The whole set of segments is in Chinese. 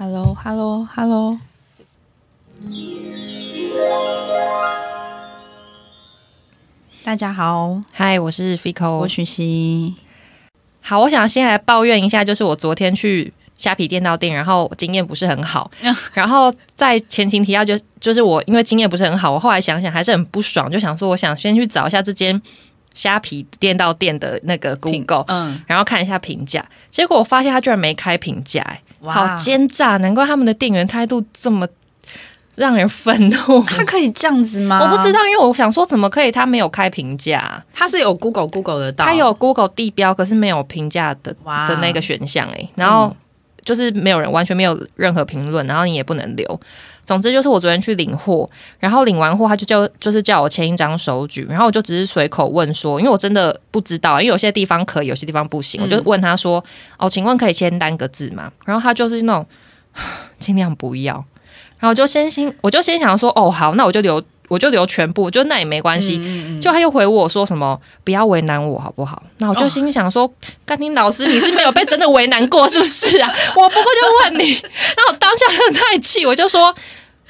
Hello，Hello，Hello。大家好，嗨，我是 Fico，我许熙。好，我想先来抱怨一下，就是我昨天去虾皮店到店，然后经验不是很好。然后在前情提要，就就是我因为经验不是很好，我后来想想还是很不爽，就想说我想先去找一下这间虾皮店到店的那个 Google，嗯，然后看一下评价。结果我发现他居然没开评价、哎，哇好奸诈！难怪他们的店员态度这么让人愤怒。他可以这样子吗？我不知，道，因为我想说，怎么可以他没有开评价？他是有 Google Google 的到，它有 Google 地标，可是没有评价的哇的那个选项哎，然后就是没有人完全没有任何评论，然后你也不能留。总之就是我昨天去领货，然后领完货他就叫就是叫我签一张手举，然后我就只是随口问说，因为我真的不知道，因为有些地方可以，有些地方不行，嗯我就问他说：“哦，请问可以签单个字吗？”然后他就是那种 尽量不要，然后我就先心我就先想说：“哦，好，那我就留我就留全部，就那也没关系。嗯嗯嗯就他又回我说什么不要为难我好不好？那我就心想说，甘宁老师你是没有被真的为难过是不是啊？我不过就问你，然后我当下真的太气，我就说。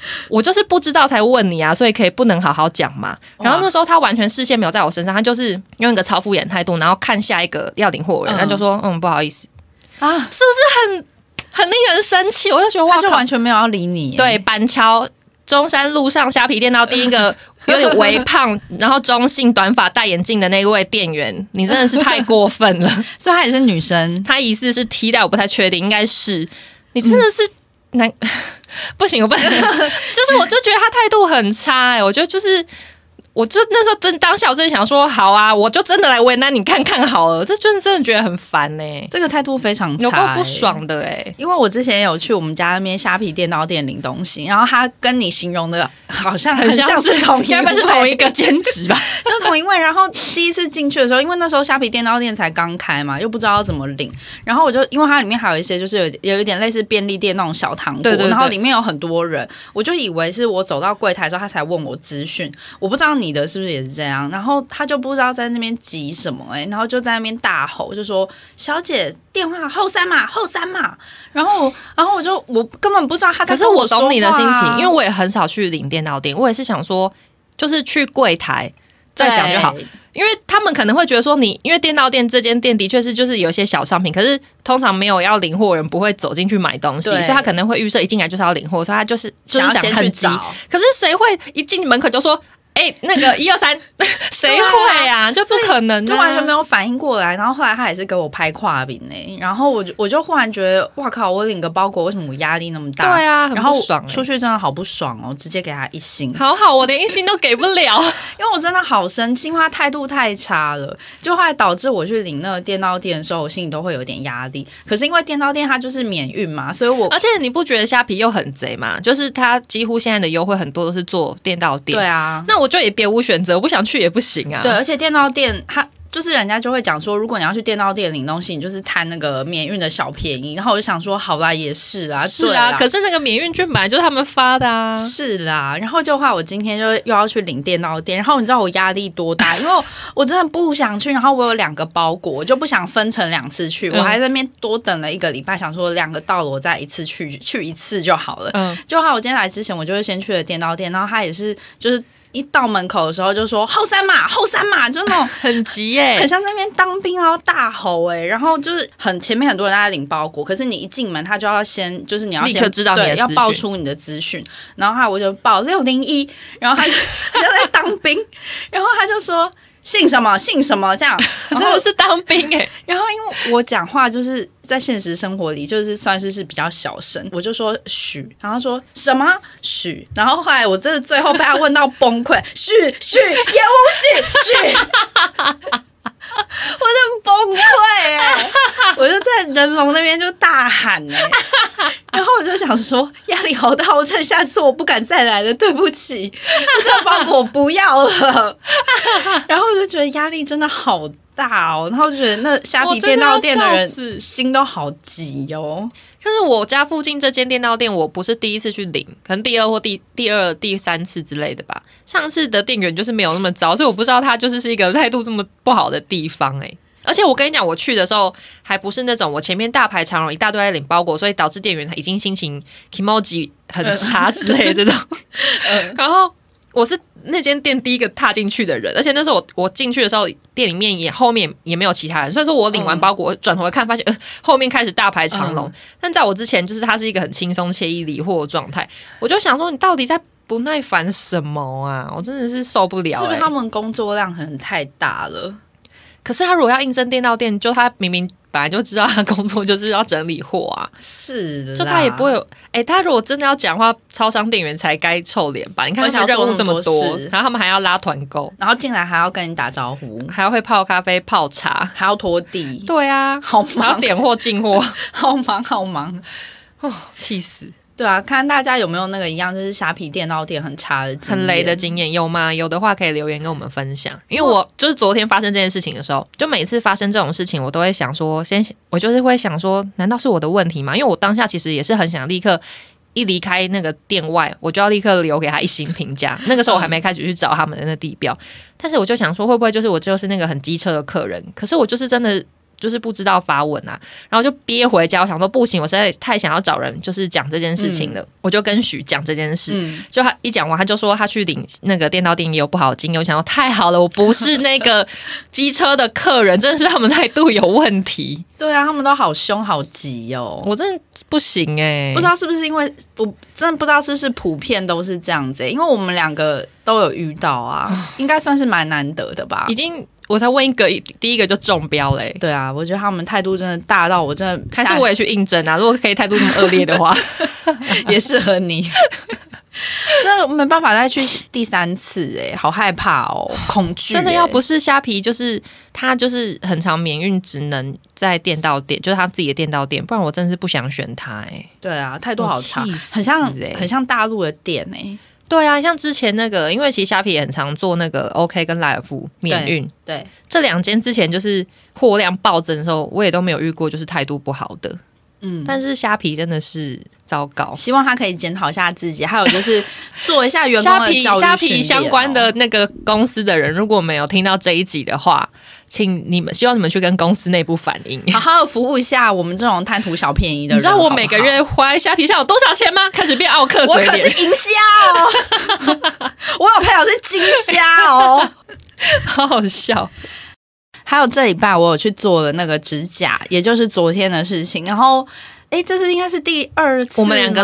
我就是不知道才问你啊，所以可以不能好好讲嘛。然后那时候他完全视线没有在我身上，他就是用一个超敷衍态度，然后看下一个要领货的人，嗯。他就说嗯不好意思，啊，是不是很很令人生气？我就觉得哇他就，完全没有要理你，对，板桥中山路上虾皮店到第一个 有点微胖，然后中性短发戴眼镜的那位店员，你真的是太过分了。所以她也是女生，她疑似是踢到，我不太确定，应该是。你真的是难。不行，我不能，就是我就觉得他态度很差哎、我觉得就是，我就那时候真当下我真的想说，好啊，我就真的来为难你看看好了，这真的真的觉得很烦呢、这个态度非常差、有够不欸爽的哎、因为我之前有去我们家那边虾皮电脑店领东西，然后他跟你形容的好像很像是同一该不是同一个兼职吧？就同一位。然后第一次进去的时候，因为那时候虾皮电脑店才刚开嘛，又不知道怎么领，然后我就因为它里面还有一些就是有有一点类似便利店那种小糖果，然后里面有很多人，我就以为是我走到柜台的时候他才问我资讯，我不知道你的是不是也是这样，然后他就不知道在那边急什么哎、然后就在那边大吼，就说小姐电话后三码后三码，然后然后我就我根本不知道他在可是我懂你的心情，因为我也很少去领电到店，我也是想说，就是去柜台再讲就好。因为他们可能会觉得说你，因为电到店这间店的确是就是有些小商品，可是通常没有要领货人不会走进去买东西，所以他可能会预设一进来就是要领货，所以他就是就是想先去很急。找。可是谁会一进门口就说，哎、那个 一二三，谁会啊？就不可能、啊，就完全没有反应过来，然后后来他也是给我拍跨饼呢，然后我就我就忽然觉得，哇靠！我领个包裹，为什么我压力那么大？对啊，很然后不爽、欸。出去真的好不爽哦，直接给他一星，好好，我连一星都给不了。因为我真的好生气，因为他态度太差了，就后来导致我去领那个电刀店的时候，我心里都会有点压力。可是因为电刀店它就是免运嘛，所以我而且你不觉得虾皮又很贼嘛？就是它几乎现在的优惠很多都是做电到店。对啊，那我就也别无选择，我不想去也不行啊。对，而且电到店它。就是人家就会讲说，如果你要去电到店领东西，你就是贪那个免运的小便宜。然后我就想说，好啦，也是啦，是啊，可是那个免运券本来就是他们发的啊。是啦，然后就话我今天就又要去领电到店，然后你知道我压力多大？因为我我真的不想去，然后我有两个包裹，我就不想分成两次去，嗯我还在那边多等了一个礼拜，想说两个到了我再一次去去一次就好了。嗯，就话我今天来之前，我就会先去了电到店，然后他也是就是。一到门口的时候就说后三码后三码，就那种 很急耶、很像在那边当兵然后大吼哎、然后就是很前面很多人在领包裹，可是你一进门他就要先就是你要先立刻知道对要报出你的资讯，然后他我就报六零一，然后他就 他就在当兵，然后他就说姓什么姓什么这样，然后真的是当兵哎、然后因为我讲话就是在现实生活里就是算是是比较小声，我就说许，然后他说什么？许，然后后来我真的最后被他问到崩溃，许许业务许许，我真的崩溃哎、我就在人龙那边就大喊哎、然后我就想说压力好大，我趁下次我不敢再来了，对不起，这个包裹我不要了。然后我就觉得压力真的好大哦，然后就觉得那虾皮店到店的人心都好急哦。可是我家附近这间电到店，我不是第一次去领，可能第二或第第二、第三次之类的吧。上次的店员就是没有那么糟，所以我不知道他就是是一个态度这么不好的地方哎、而且我跟你讲，我去的时候还不是那种我前面大排长龙，一大堆在领包裹，所以导致店员已经心情 emoji 很差之类的这种。然后我是那间店第一个踏进去的人，而且那时候我我进去的时候，店里面也后面也没有其他人，所以说我领完包裹，我转头一看，发现呃后面开始大排长龙。但在我之前，就是它是一个很轻松惬意理货的状态，我就想说，你到底在不耐烦什么啊？我真的是受不了、欸是不是他们工作量很太大了？可是他如果要应征店到店，就他明明本来就知道他工作就是要整理货啊，是的，就他也不会有。哎、他如果真的要讲话，超商店员才该臭脸吧？你看他们任务这么多然后他们还要拉团购，然后进来还要跟你打招呼，还要会泡咖啡、泡茶。还要拖地，对啊，好忙，还要点货进货，好忙，好忙。哦气死！对啊，看大家有没有那个一样，就是虾皮电脑店很差的经验，很雷的经验有吗？有的话可以留言跟我们分享。因为我就是昨天发生这件事情的时候，就每次发生这种事情，我都会想说，先我就是会想说，难道是我的问题吗？因为我当下其实也是很想立刻。一离开那个店外，我就要立刻留给他一星评价。那个时候我还没开始去找他们的那地标，但是我就想说，会不会就是我就是那个很机车的客人？可是我就是真的就是不知道发文啊，然后就憋回家。我想说不行，我实在太想要找人就是讲这件事情了，我就跟许讲这件事。嗯，就他一讲完，他就说他去领那个电到店也有不好的经验。我想说太好了，我不是那个 机车的客人，真的是他们态度有问题，对啊，他们都好凶好急哦。我真的不行哎、不知道是不是因为我真的不知道是不是普遍都是这样子欸、因为我们两个都有遇到啊，应该算是蛮难得的吧已。经我才问一个，第一个就中标嘞、对啊，我觉得他们态度真的大到我真的吓还是我也去应征啊？如果可以态度那么恶劣的话，也适合你。真的没办法再去第三次哎、好害怕哦，恐惧欸、真的要不是虾皮，就是他就是很常免运，只能在店到店，就是他自己的店到店，不然我真的是不想选他哎、对啊，态度好差，很像欸。很像大陆的店哎、对啊，像之前那个，因为其实虾皮也很常做那个 OK 跟莱尔富免运，对，这两间之前就是货量暴增的时候，我也都没有遇过就是态度不好的。嗯。但是虾皮真的是糟糕，希望他可以检讨一下自己，还有就是做一下员工 虾皮的教育虾皮训练相关的哦那个公司的人，如果没有听到这一集的话，请你们希望你们去跟公司内部反映。好好的服务一下我们这种贪图小便宜的人。你知道我每个月花在虾皮上有多少钱吗？开始变奥克我可是银虾哦，我有朋友是金虾哦。好好笑。还有这礼拜我有去做了那个指甲，也就是昨天的事情。然后，哎，这是应该是第二次，我们两个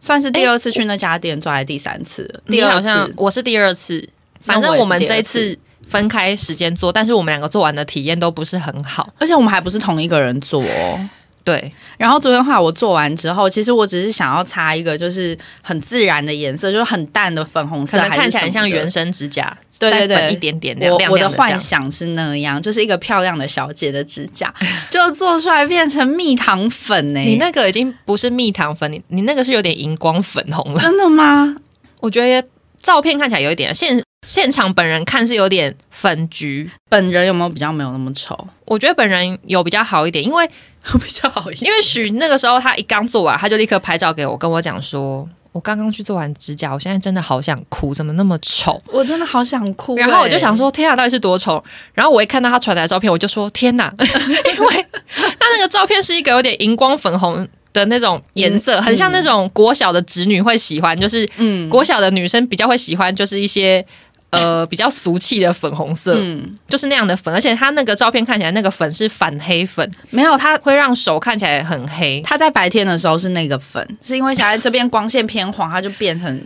算是第二次去那家店做，还是第三次了？第二你好像次，我是第二次，反正我们这一次分开时间做，但是我们两个做完的体验都不是很好。而且我们还不是同一个人做哦。对，然后昨天的话，我做完之后，其实我只是想要擦一个就是很自然的颜色，就是很淡的粉红色，可能看起来像原生指甲，对对对一点点亮我我的幻想是那样，就是一个漂亮的小姐的指甲，就做出来变成蜜糖粉呢、你那个已经不是蜜糖粉，你你那个是有点荧光粉红了。真的吗？我觉得照片看起来有一点，现现场本人看是有点粉橘。本人有没有比较没有那么丑？我觉得本人有比较好一点，因为 比较好一点。因为许那个时候他一刚做完，他就立刻拍照给我，跟我讲说，我刚刚去做完指甲，我现在真的好想哭，怎么那么丑？我真的好想哭、然后我就想欸，说，天啊，到底是多丑？然后我一看到他传来的照片，我就说，天哪，因为他那个照片是一个有点荧光粉红的那种颜色，嗯很像那种国小的侄女会喜欢，就是嗯国小的女生比较会喜欢，就是一些。呃，比较俗气的粉红色，嗯，就是那样的粉，而且它那个照片看起来那个粉是反黑粉，没有它。会让手看起来很黑。它在白天的时候是那个粉，是因为现在这边光线偏黄，它就变成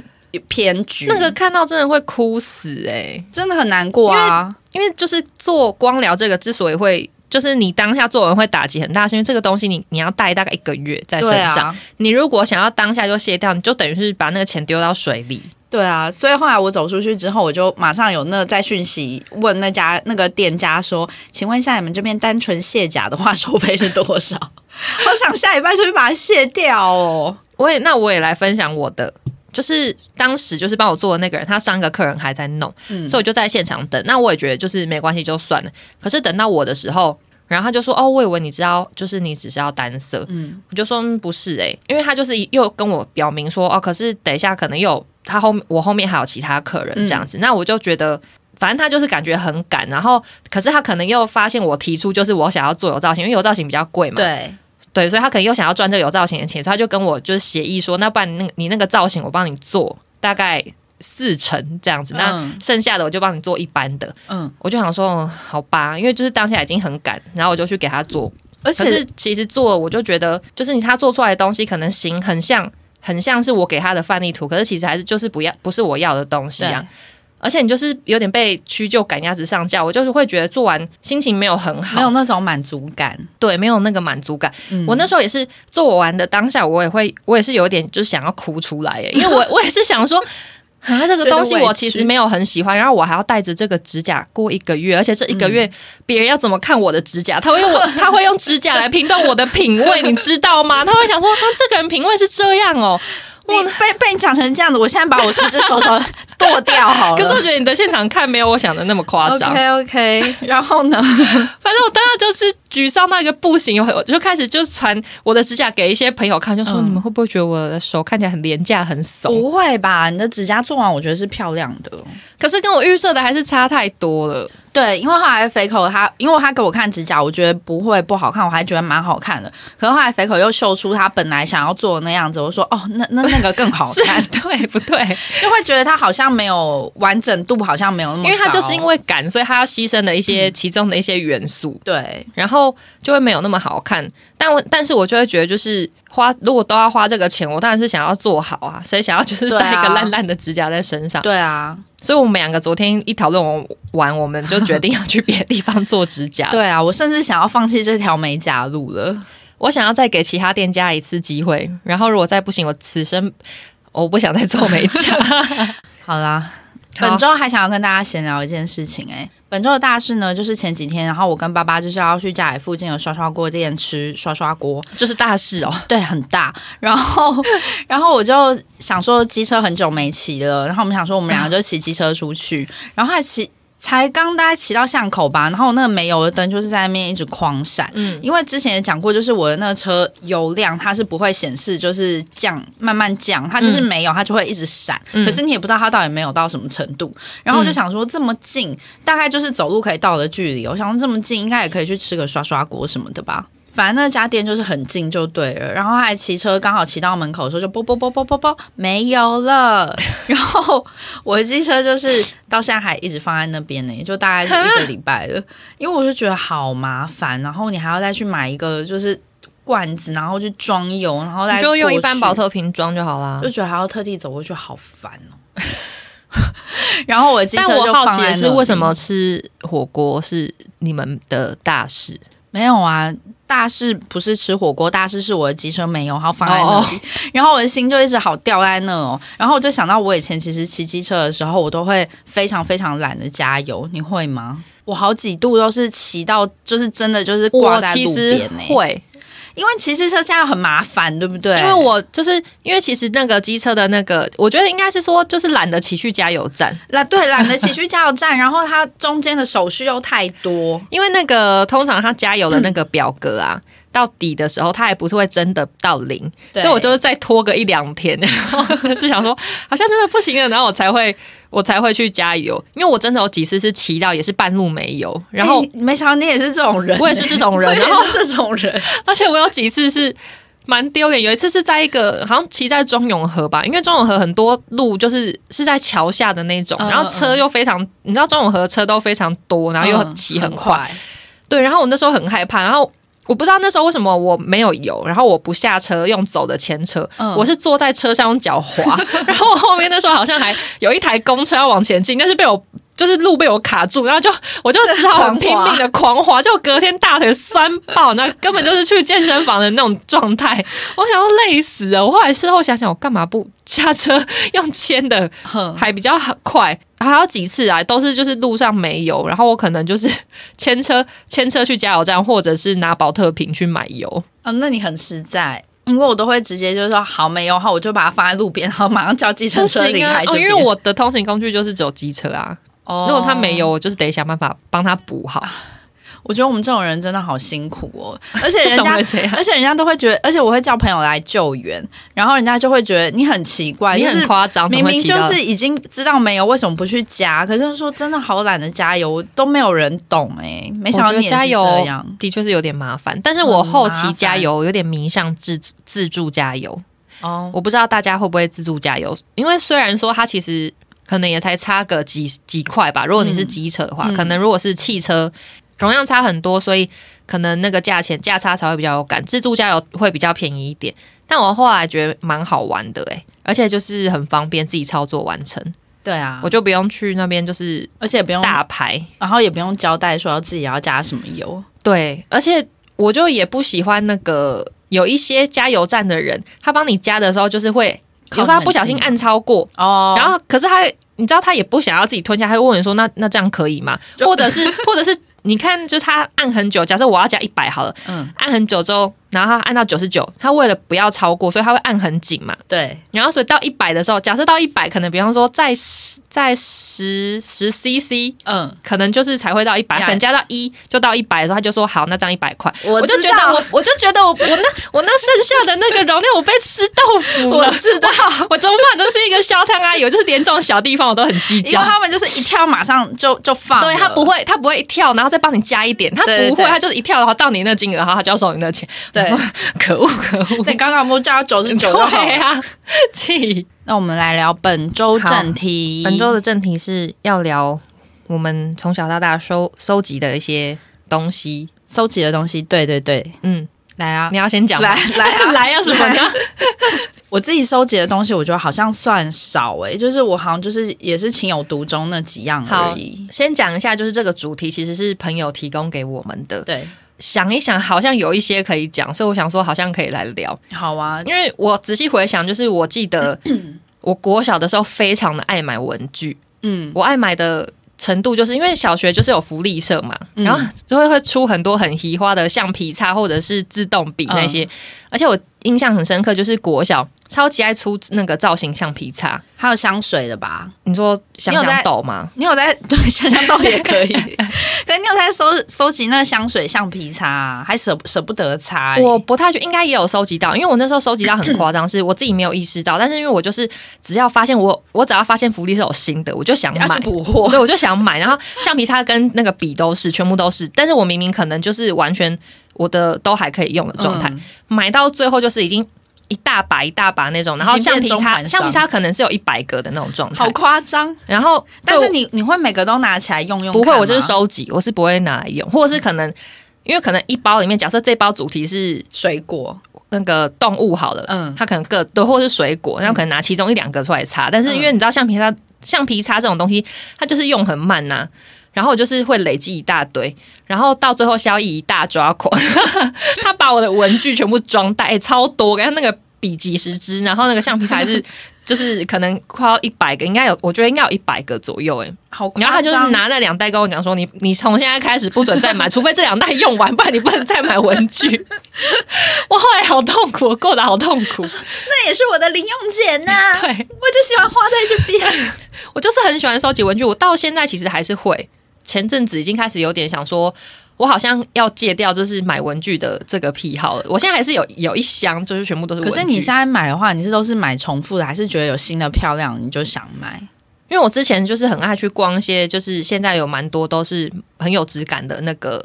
偏橘。那个看到真的会哭死哎、真的很难过啊！因为就是做光疗这个之所以会。就是你当下做完会打击很大，是因为这个东西你你要带大概一个月在身上。啊，你如果想要当下就卸掉，你就等于是把那个钱丢到水里。对啊，所以后来我走出去之后，我就马上有那个在讯息问那家那个店家说：“请问一下，你们这边单纯卸甲的话，收费是多少？” 我想下礼拜就去把它卸掉哦。我也那我也来分享我的，就是当时就是帮我做的那个人，他上一个客人还在弄，嗯所以我就在现场等。那我也觉得就是没关系，就算了。可是等到我的时候，然后他就说：“哦，我以为你知道，就是你只是要单色。”嗯，我就说、嗯、不是诶、因为他就是又跟我表明说：“哦，可是等一下可能有他后我后面还有其他客人这样子。那我就觉得。反正他就是感觉很赶，然后可是他可能又发现我提出就是我想要做有造型，因为有造型比较贵嘛，对，对，所以他可能又想要赚这个有造型的钱，所以他就跟我就是协议说，那不然你那个你那个造型我帮你做大概四成这样子，那嗯剩下的我就帮你做一般的。嗯，我就想说，嗯好吧，因为就是当下已经很赶，然后我就去给他做。而且可是其实做了，我就觉得，就是你他做出来的东西可能型很像，很像是我给他的范例图，可是其实还是就是不要不是我要的东西啊。而且你就是有点被屈就赶鸭子上架，我就是会觉得做完心情没有很好，没有那种满足感。对，没有那个满足感。嗯我那时候也是做完的当下，我也会，我也是有点就是想要哭出来耶，因为我 我也是想说。啊，这个东西我其实没有很喜欢，然后我还要带着这个指甲过一个月，而且这一个月别人要怎么看我的指甲？他会用我，他会用指甲来评断我的品味，你知道吗？他会想说，啊，这个人品味是这样哦。我被被你讲成这样子，我现在把我十只手手剁掉好了。可是我觉得你的现场看没有我想的那么夸张。OK OK，然后呢？反正我当时就是沮丧到一个不行，我就开始就传我的指甲给一些朋友看，就说、嗯你们会不会觉得我的手看起来很廉价、很怂？不会吧？你的指甲做完，我觉得是漂亮的。可是跟我预设的还是差太多了。对，因为后来肥口他，因为他给我看指甲，我觉得不会不好看，我还觉得蛮好看的。可是后来肥口又秀出他本来想要做的那样子，我说哦，那那那个更好看，对不对？就会觉得他好像没有完整度，好像没有那么高，因为他就是因为赶，所以他要牺牲的一些其中的一些元素，对然后就会没有那么好看。但我但是我就会觉得，就是花如果都要花这个钱，我当然是想要做好啊，谁想要就是带一个烂烂的指甲在身上？对啊，所以我们两个昨天一讨论完，我们就决定要去别的地方做指甲。对啊，我甚至想要放弃这条美甲路了。我想要再给其他店家一次机会，然后如果再不行，我此生我不想再做美甲。好啦，好本周还想要跟大家闲聊一件事情、哎，本周的大事呢，就是前几天，然后我跟爸爸就是要去家里附近的刷刷锅店吃刷刷锅，就是大事哦。对，很大。然后，然后我就想说，机车很久没骑了，然后我们想说，我们两个就骑机车出去，然后还骑。才刚大概骑到巷口吧，然后那个没油的灯就是在那边一直狂闪，嗯，因为之前也讲过，就是我的那个车油量它是不会显示，就是降慢慢降，它就是没有，它就会一直闪。嗯可是你也不知道它到底没有到什么程度。然后我就想说，这么近，大概就是走路可以到的距离，我想说这么近，应该也可以去吃个刷刷锅什么的吧。反正那家店就是很近就对了，然后还骑车刚好骑到门口的时候就啵啵啵啵啵啵没有了，然后我的机车就是到现在还一直放在那边呢，就大概是一个礼拜了，因为我就觉得好麻烦，然后你还要再去买一个就是罐子，然后去装油，然后再你就用一般保特瓶装就好啦就。觉得还要特地走过去，好烦哦。然后我的机但车就我好奇的是，为什么吃火锅是你们的大事？没有啊？大事不是吃火锅，大事是我的机车没有，然后放在那里哦然后我的心就一直好掉在那哦。然后我就想到，我以前其实骑机车的时候，我都会非常非常懒得加油，你会吗？我好几度都是骑到，就是真的就是挂在路其实边呢、会，因为骑机车现在很麻烦，对不对？因为我就是因为其实那个机车的那个，我觉得应该是说就是懒得骑去加油站，懒对懒得骑去加油站，然后它中间的手续又太多，因为那个通常它加油的那个表格啊。到底的时候，它还不是会真的到零，所以我就是再拖个一两天，然后 是想说好像真的不行了，然后我才会我才会去加油，因为我真的有几次是骑到也是半路没油，然后哎没想到你也是这种人，我也是这种人 然后这种人，而且我有几次是蛮丢脸，有一次是在一个好像骑在中永和吧，因为中永和很多路就是是在桥下的那种，嗯然后车又非常，你知道中永和车都非常多，然后又骑很快，快，对，然后我那时候很害怕，然后。我不知道那时候为什么我没有油，然后我不下车用走的牵车，嗯。我是坐在车上用脚滑，然后我后面那时候好像还有一台公车要往前进，但是被我就是路被我卡住，然后就我就只好很拼命的狂滑，就隔天大腿酸爆，那根本就是去健身房的那种状态，我想要累死了。我后来事后想想，我干嘛不下车用牵的，哼，还比较快。还有几次啊，都是就是路上没油，然后我可能就是牵车牵车去加油站，或者是拿保特瓶去买油。哦，那你很实在。因为我都会直接就是说好没有，好我就把它放在路边，然后马上叫计程不车离开，因为我的通行工具就是只有机车啊。哦如果他没有，我就是得想办法帮他补好。我觉得我们这种人真的好辛苦哦，而且人 家而且人家都会觉得，而且我会叫朋友来救援，然后人家就会觉得你很奇怪，你就是很夸张，明明就是已经知道没有，为什么不去加？可是说真的好懒得加油，都没有人懂哎、没想到你加油这样。的确是有点麻烦，但是我后期加油有点迷上自自助加油，哦，我不知道大家会不会自助加油，因为虽然说它其实可能也才差个几几块吧，如果你是机车的话，嗯可能如果是汽车容量差很多，所以可能那个价钱价差才会比较有感，自助加油会比较便宜一点。但我后来觉得蛮好玩的诶、而且就是很方便自己操作完成，对啊，我就不用去那边就是而且不用，大牌，然后也不用交代说要自己要加什么油。对，而且我就也不喜欢那个有一些加油站的人，他帮你加的时候就是会。有时候他不小心按超过，哦，然后可是他，你知道他也不想要自己吞下，他会问你说：“那那这样可以吗？”或者是 或者是你看，就是他按很久，假设我要加一百好了，嗯，按很久之后，然后他按到九十九，他为了不要超过，所以他会按很紧嘛。对，然后所以到一百的时候，假设到一百，可能比方说在十在十十 CC，嗯，可能就是才会到一百，呀可能加到一就到一百的时候，他就说好，那这样一百块。我我就觉得我，我就觉得我我那我那剩下的那个容量，我被吃豆腐了。我知道，我怎么办？都是一个消摊阿姨，我就是连这种小地方我都很计因为较。他们就是一跳马上就就放，对他不会，他不会一跳，然后再帮你加一点，他不会，他就是一跳的话到你那金额，然后他就要收你那钱。对可恶 可恶，你 刚刚不加九十九就好了。对啊，气。那我们来聊本周正题，本周的正题是要聊我们从小到大收收集的一些东西。收集的东西，对对对，嗯，来啊你，要先讲来来啊来啊、什么呢？我自己收集的东西，我觉得好像算少诶、就是我好像就是也是情有独钟那几样而已。先讲一下，就是这个主题其实是朋友提供给我们的。对，想一想，好像有一些可以讲，所以我想说，好像可以来聊。好啊，因为我仔细回想，就是我记得 我国小的时候非常的爱买文具，嗯，我爱买的程度就是因为小学就是有福利社嘛，嗯。然后就会会出很多很奇花的橡皮擦或者是自动笔那些，而且我印象很深刻，就是国小超级爱出那个造型橡皮擦。还有香水的吧？你说香香豆吗？你有在 对香香豆也可以，可是你有在收收集那个香水橡皮擦、啊，还舍舍不得擦、欸？我不太确，应该也有收集到，因为我那时候收集到很夸张，是我自己没有意识到，但是因为我就是只要发现我我只要发现福利是有新的，我就想买。补货对，我就想买，然后橡皮擦跟那个笔都是，全部都是，但是我明明可能就是完全我的都还可以用的状态，嗯买到最后就是已经一大把一大把那种，然后橡皮擦橡皮擦可能是有一百个的那种状态。好，夸张。然后但是你你会每个都拿起来用用不会，我就是收集，我是不会拿来用，或者是可能因为可能一包里面，假设这包主题是水果，那个动物好了，嗯。嗯，它可能各对，或是水果，然后可能拿其中一两个出来擦，但是因为你知道橡皮擦，橡皮擦这种东西，它就是用很慢呐、然后我就是会累积一大堆，然后到最后萧逸一大抓狂，他把我的文具全部装袋、欸超多，然后那个笔几十支，然后那个橡皮擦还是 就是可能快要一百个，应该有，我觉得应该有一百个左右、哎，好。然后他就是拿那两袋跟我讲说，你你从现在开始不准再买，除非这两袋用完，不然你不能再买文具。我后来好痛苦，我过得好痛苦。那也是我的零用钱呐、对我就喜欢花在这边。我就是很喜欢收集文具，我到现在其实还是会。前阵子已经开始有点想说，我好像要戒掉就是买文具的这个癖好了。我现在还是有有一箱，就是全部都是文具。可是你现在买的话，你是都是买重复的，还是觉得有新的漂亮你就想买？因为我之前就是很爱去逛一些，就是现在有蛮多都是很有质感的那个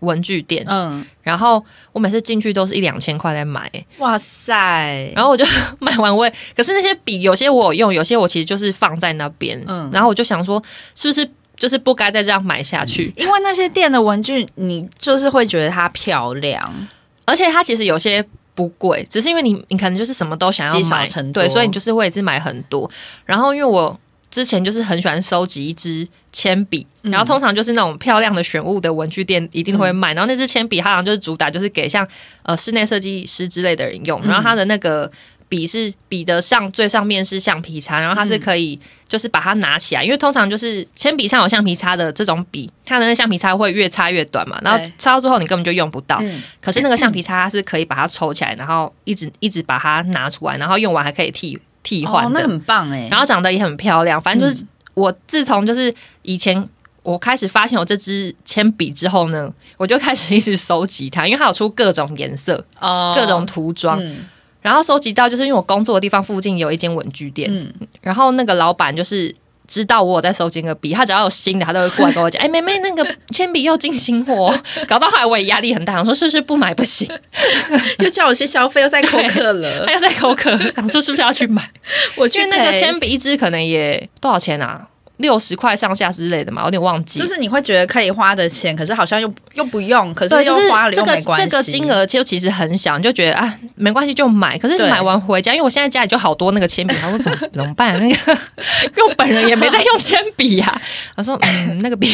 文具店，嗯，然后我每次进去都是一两千块在买、哇塞，然后我就 买完我也，可是那些笔有些我有用，有些我其实就是放在那边，嗯然后我就想说，是不是就是不该再这样买下去？因为那些店的文具，你就是会觉得它漂亮，而且它其实有些不贵，只是因为你你可能就是什么都想要积少买，成多对，所以你就是会一直买很多。然后因为我之前就是很喜欢收集一支铅笔，嗯然后通常就是那种漂亮的选物的文具店一定会卖，然后那支铅笔它好像就是主打就是给像呃室内设计师之类的人用，然后它的那个。笔是笔的上最上面是橡皮擦，然后它是可以就是把它拿起来，因为通常就是铅笔上有橡皮擦的这种笔，它的那橡皮擦会越擦越短嘛，然后擦到最后你根本就用不到。嗯，可是那个橡皮擦它是可以把它抽起来，然后一直一直把它拿出来，然后用完还可以替替换哦，那很棒哎。然后长得也很漂亮。反正就是、我自从就是以前我开始发现有这支铅笔之后呢，我就开始一直收集它，因为它有出各种颜色、哦。各种涂装，嗯然后收集到就是因为我工作的地方附近有一间文具店，嗯，然后那个老板就是。知道我有在收集那个笔，他只要有新的，他都会过来跟我讲：“ 哎、妹妹，那个铅笔又进新货哦。”搞到后来我也压力很大，我说是不是不买不行，又叫我去消费，又在口渴了他。又在口渴，想说是不是要去买？我去那个赔铅笔一支可能也多少钱啊？六十块上下之类的嘛，有点忘记。就是你会觉得可以花的钱，可是好像又又不用，可是又花了这个又没关系。这个金额就其实很小，你就觉得啊没关系就买。可是你买完回家，因为我现在家里就好多那个铅笔，他说怎么怎么办、啊？那个因为我本人也没在用铅笔呀、我说嗯，那个笔，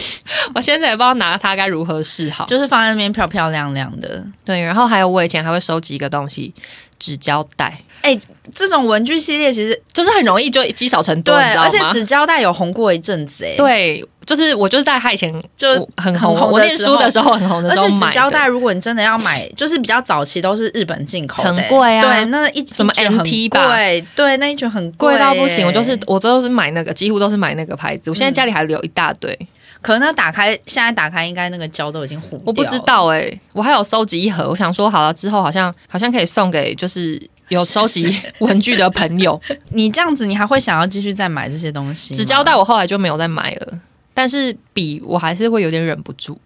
我现在也不知道拿它该如何是好。就是放在那边漂漂亮亮的。对，然后还有我以前还会收集一个东西，纸胶带，哎、这种文具系列其实就是很容易就积少成对，多，你知道吗？而且纸胶带有红过一阵子，哎，，对，就是我就是在他以前就很红，很红我念书的时候很红的而时候买且纸胶带。如果你真的要买，就是比较早期都是日本进口的，很贵啊对，那一什么 MT 吧贵，对，那一卷很贵到不行，我就是我都是买那个，几乎都是买那个牌子。我现在家里还留一大堆，可能那打开现在打开，应该那个胶都已经糊掉了我不知。道哎、我还有收集一盒，我想说好了之后好像好像可以送给就是有收集 文具的朋友。你这样子，你还会想要继续再买这些东西？纸胶带我后来就没有再买了，但是笔我还是会有点忍不住，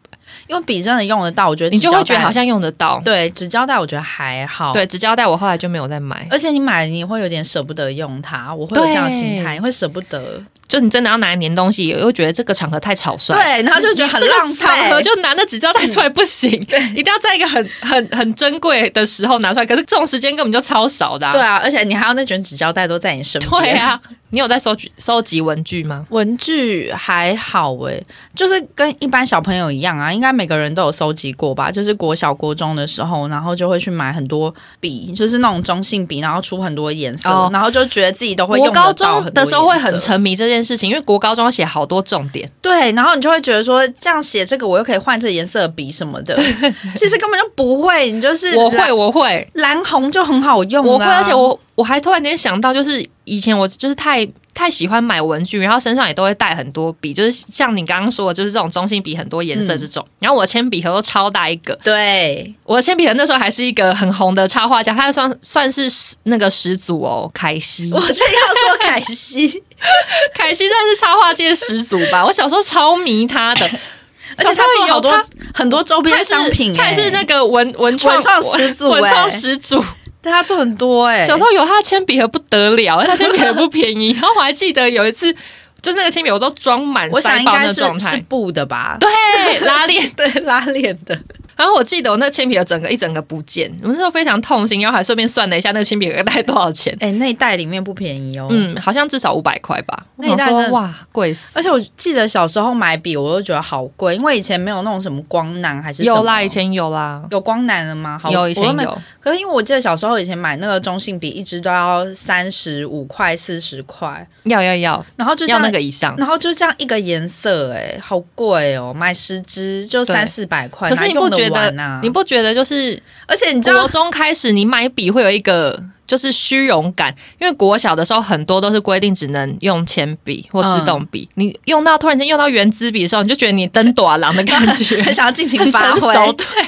因为笔真的用得到，我觉得你就会觉得好像用得到。对纸胶带，我觉得还好。对，纸胶带我后来就没有再买，而且你买了，你会有点舍不得用它，我会有这样的心态，会舍不得。就你真的要拿来粘东西，又觉得这个场合太草率。对，然后就觉得很这个浪费。场合就拿那纸胶带出来不行，一定要在一个很很很珍贵的时候拿出来。可是这种时间根本就超少的、对，啊，而且你还有那卷纸胶带都在你身边。对，啊，你有在收集收集文具吗？文具还好诶，就是跟一般小朋友一样啊，应该每个人都有收集过吧？就是国小、国中的时候，然后就会去买很多笔，就是那种中性笔，然后出很多颜色，哦然后就觉得自己都会国用高中的时候会很沉迷这件事情，因为国高中要写好多重点。对，然后你就会觉得说，这样写这个我又可以换这颜色的笔什么的，其实根本就不会，你就是我会，我会，蓝红就很好用、啊，我会，而且我我还突然间想到，就是以前我就是太太喜欢买文具，然后身上也都会带很多笔，就是像你刚刚说的，就是这种中性笔很多颜色这种。然后我的铅笔盒都超大一个，对，我的铅笔盒那时候还是一个很红的插画家，他算算是那个始祖哦，凯西。我就要说凯西，凯西算是插画界始祖吧，我小时候超迷他的，而且他有做好多很多周边商品、欸，他也是那个文文创文创始祖文创欸始祖。对他做很多哎、小时候有他的铅笔盒不得了，他铅笔盒不便宜。然后我还记得有一次，就那个铅笔我都装满我想应该是那状态是，布的吧？对，拉链。对，拉链的。然后我记得我那铅笔盒整个一整个不见，我那时候非常痛心，然后还顺便算了一下那个铅笔盒大概多少钱。哎、那一袋里面不便宜哦。嗯，好像至少五百块吧。那一袋哇，贵死而！且我记得小时候买笔，我都觉得好贵，因为以前没有那种什么光南还是有啦，以前有啦，有光南了吗？好有以前我有。可是因为我记得小时候以前买那个中性笔，一支都要三十五块、四十块，要要要然后就这样要那个以上。然后就这样一个颜色、哎，好贵哦！买十支就三四百块，可是你不觉得完啊？你不觉得就是而且你知道国，中开始你买笔会有一个就是虚荣感，因为国小的时候很多都是规定只能用铅笔或自动笔，你用到突然间用到圆珠笔的时候，你就觉得你登短廊的感觉，很想要尽情发挥，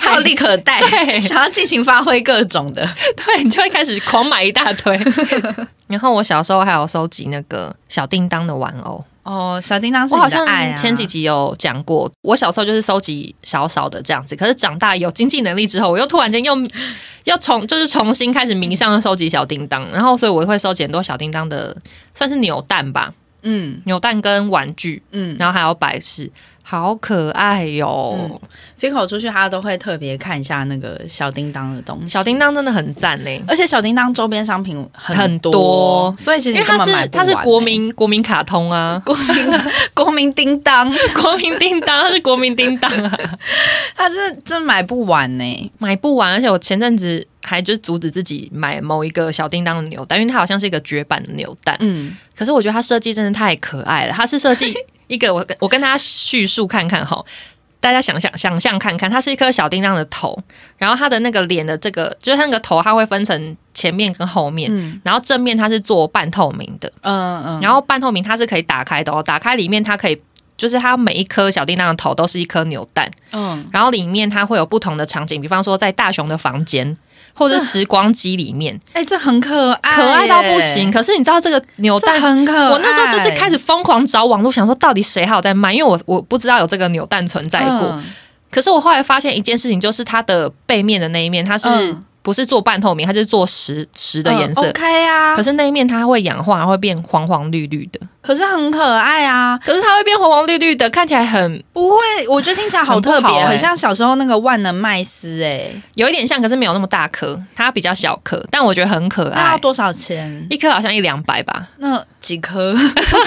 还有立可带，想要尽情发挥各种的。对，你就会开始狂买一大堆。然后我小时候还有收集那个小叮当的玩偶，哦，小叮当是你我好像！前几集有讲过，我小时候就是收集少少的这样子，可是长大有经济能力之后，我又突然间又 要重就是重新开始迷上收集小叮当，然后所以我会收集很多小叮当的，算是扭蛋吧，嗯。扭蛋跟玩具，嗯。然后还有摆饰，好可爱哟、嗯，Fico 出去他都会特别看一下那个小叮当的东西。小叮当真的很赞嘞。而且小叮当周边商品很很多，所以其实你因为它是根本买不完它是国欸民国民卡通啊，国民国民叮当，国民叮当，它是国民叮当啊，他是真买不完呢、买不完，而且我前阵子还就是阻止自己买某一个小叮当的扭蛋，因为它好像是一个绝版的扭蛋，嗯，可是我觉得它设计真的太可爱了，它是设计一个我跟 我跟大家叙述看看哈。大家想想想象看看，它是一颗小叮当的头，然后它的那个脸的这个，就是它那个头，它会分成前面跟后面，嗯。然后正面它是做半透明的，嗯嗯，然后半透明它是可以打开的哦，打开里面它可以就是它每一颗小叮当的头都是一颗扭蛋，嗯，然后里面它会有不同的场景，比方说在大雄的房间。或者时光机里面，哎、这很可爱，可爱到不行。。可是你知道这个扭蛋很可爱。我那时候就是开始疯狂找网络，想说到底谁还有在卖，因为我我不知道有这个扭蛋存在过。嗯可是我后来发现一件事情，就是它的背面的那一面，它是、嗯不是做半透明，它就是做实实的颜色。嗯 OK 啊，可是那一面它会氧化，会变黄黄绿绿的。可是很可爱啊，可是它会变黄黄绿绿的，看起来很不会，我觉得听起来好特别，很像小时候那个万能麦斯哎、有一点像，可是没有那么大颗，它比较小颗，但我觉得很可爱。那要多少钱？一颗好像一两百吧，那几颗？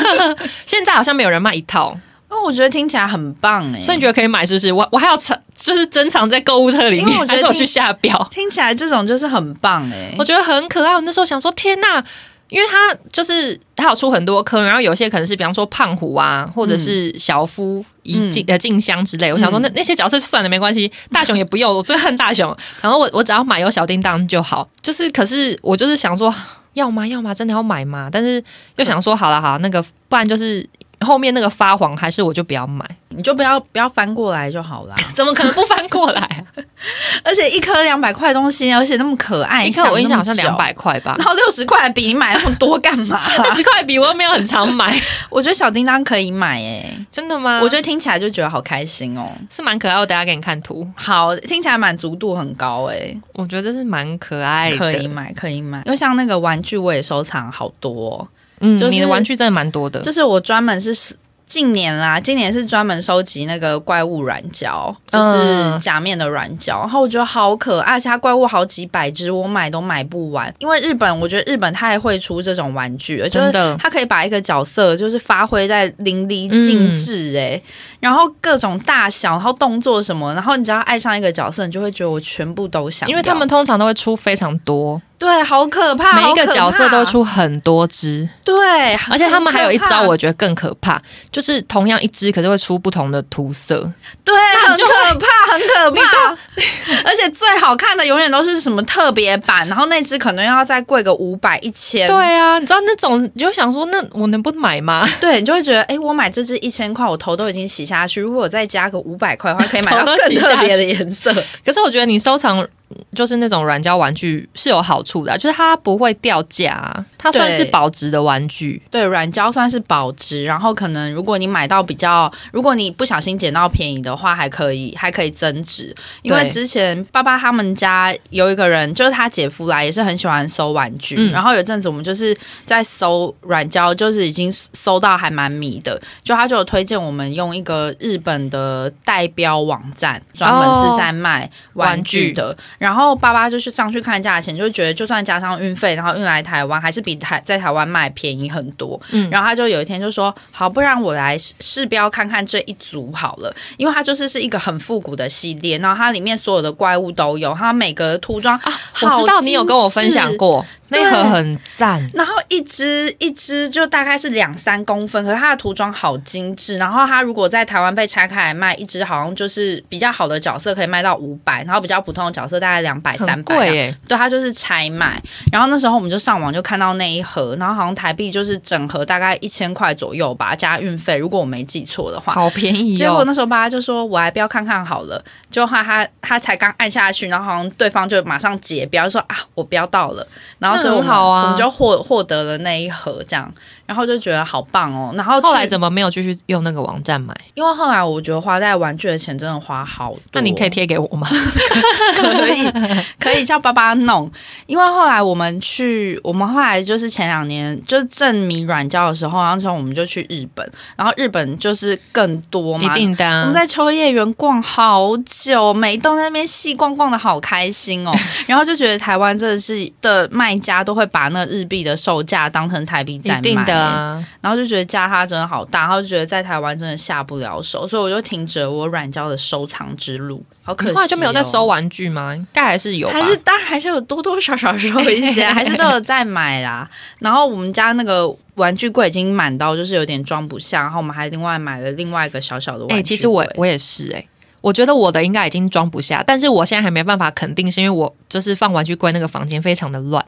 现在好像没有人卖一套，因为我觉得听起来很棒哎、所以你觉得可以买是不是？我我还要藏，就是珍藏在购物车里面，因为我觉得还是我去下标？听起来这种就是很棒哎、我觉得很可爱。我那时候想说，天呐！因为它就是它有出很多颗，然后有些可能是比方说胖虎啊，或者是小夫一静呃静香之类。我想说那那些角色算了没关系，大雄也不用，我最恨大雄。然后我我只要买有小叮当就好。就是可是我就是想说，要吗？要吗？真的要买吗？但是又想说，好了好，那个不然就是后面那个发黄，还是我就不要买。你就不要不要翻过来就好了。怎么可能不翻过来、啊？而且一颗两百块的东西，而且那么可爱，一颗我印象好像两，百块吧 然，后六十块比你买那么多干嘛、六十块比我又没有很常买，我觉得小叮当可以买哎、真的吗？我觉得听起来就觉得好开心哦。是蛮可爱，我等下给你看图。好，听起来满足度很高哎、我觉得是蛮可爱的，可以买，可以买。因为像那个玩具，我也收藏好多哦、嗯，就是你的玩具真的蛮多的，就是我专门是近年啦，今年是专门收集那个怪物软胶，就是嗯假面的软胶，然后我觉得好可爱，而且它怪物好几百只，我买都买不完。因为日本，我觉得日本太会出这种玩具了，就是它可以把一个角色就是发挥在淋漓尽致哎、然后各种大小，然后动作什么，然后你只要爱上一个角色，你就会觉得我全部都想，因为他们通常都会出非常多，对好可怕，每一个角色都出很多只，对，而且他们还有一招，我觉得更可怕，就是同样一只，可是会出不同的涂色。对，很可怕，很可怕。而且最好看的永远都是什么特别版，然后那只可能要再贵个五百、一千。对啊，你知道那种，你就想说，那我能不买吗？对，你就会觉得，哎，我买这只一千块，我头都已经洗下去。如果我再加个五百块的话，可以买到 更特别的颜色。可是我觉得你收藏就是那种软胶玩具是有好处的、就是它不会掉价，它算是保值的玩具。对，软胶算是保值，然后可能如果你买到比较，如果你不小心捡到便宜的话，还可以还可以增值。因为之前爸爸他们家有一个人，就是他姐夫来，也是很喜欢收玩具。嗯然后有阵子我们就是在搜软胶，就是已经搜到还蛮迷的，就他就有推荐我们用一个日本的代标网站，专门是在卖玩具的。然后爸爸就是上去看价钱，就觉得就算加上运费，然后运来台湾，还是比台在台湾卖便宜很多。嗯。然后他就有一天就说：“好，不然我来试试标看看这一组好了，因为它就是是一个很复古的系列，然后它里面所有的怪物都有，它每个涂装啊，我知道你有跟我分享过，那对盒很赞。然后一只一只就大概是两三公分，可是它的涂装好精致。然后它如果在台湾被拆开来卖，一只好像就是比较好的角色可以卖到五百，然后比较普通的角色大概两百三百。贵耶，对，它就是拆卖。然后那时候我们就上网就看到那一盒，然后好像台币就是整盒大概一千块左右吧，加运费，如果我没记错的话。好便宜哦。结果那时候爸爸就说：“我来标看看好了。”就后来他他才刚按下去，然后好像对方就马上解标说：“啊，我标到了。”然后很好啊。我们就获获得了那一盒这样，然后就觉得好棒哦。然后后来怎么没有继续用那个网站买？因为后来我觉得花在玩具的钱真的花好多。那你可以贴给我吗？可以可以叫爸爸弄，因为后来我们去，我们后来就是前两年就是正迷软胶的时候，然后之后我们就去日本，然后日本就是更多嘛，一定的、啊我们。在秋叶原逛好久，每一栋那边细逛逛的好开心哦，然后就觉得台湾真的是的卖家都会把那日币的售价当成台币在卖，一定的啊，然后就觉得价差真的好大，然后就觉得在台湾真的下不了手，所以我就停止了我软胶的收藏之路，好可惜、哦。后来就没有再收玩具吗？应该还是有？还是当然还是有多多少少收一些，还是都有在买啦。然后我们家那个玩具柜已经满到就是有点装不下，然后我们还另外买了另外一个小小的玩具。其实我我也是哎、我觉得我的应该已经装不下，但是我现在还没办法肯定，是因为我就是放玩具柜那个房间非常的乱，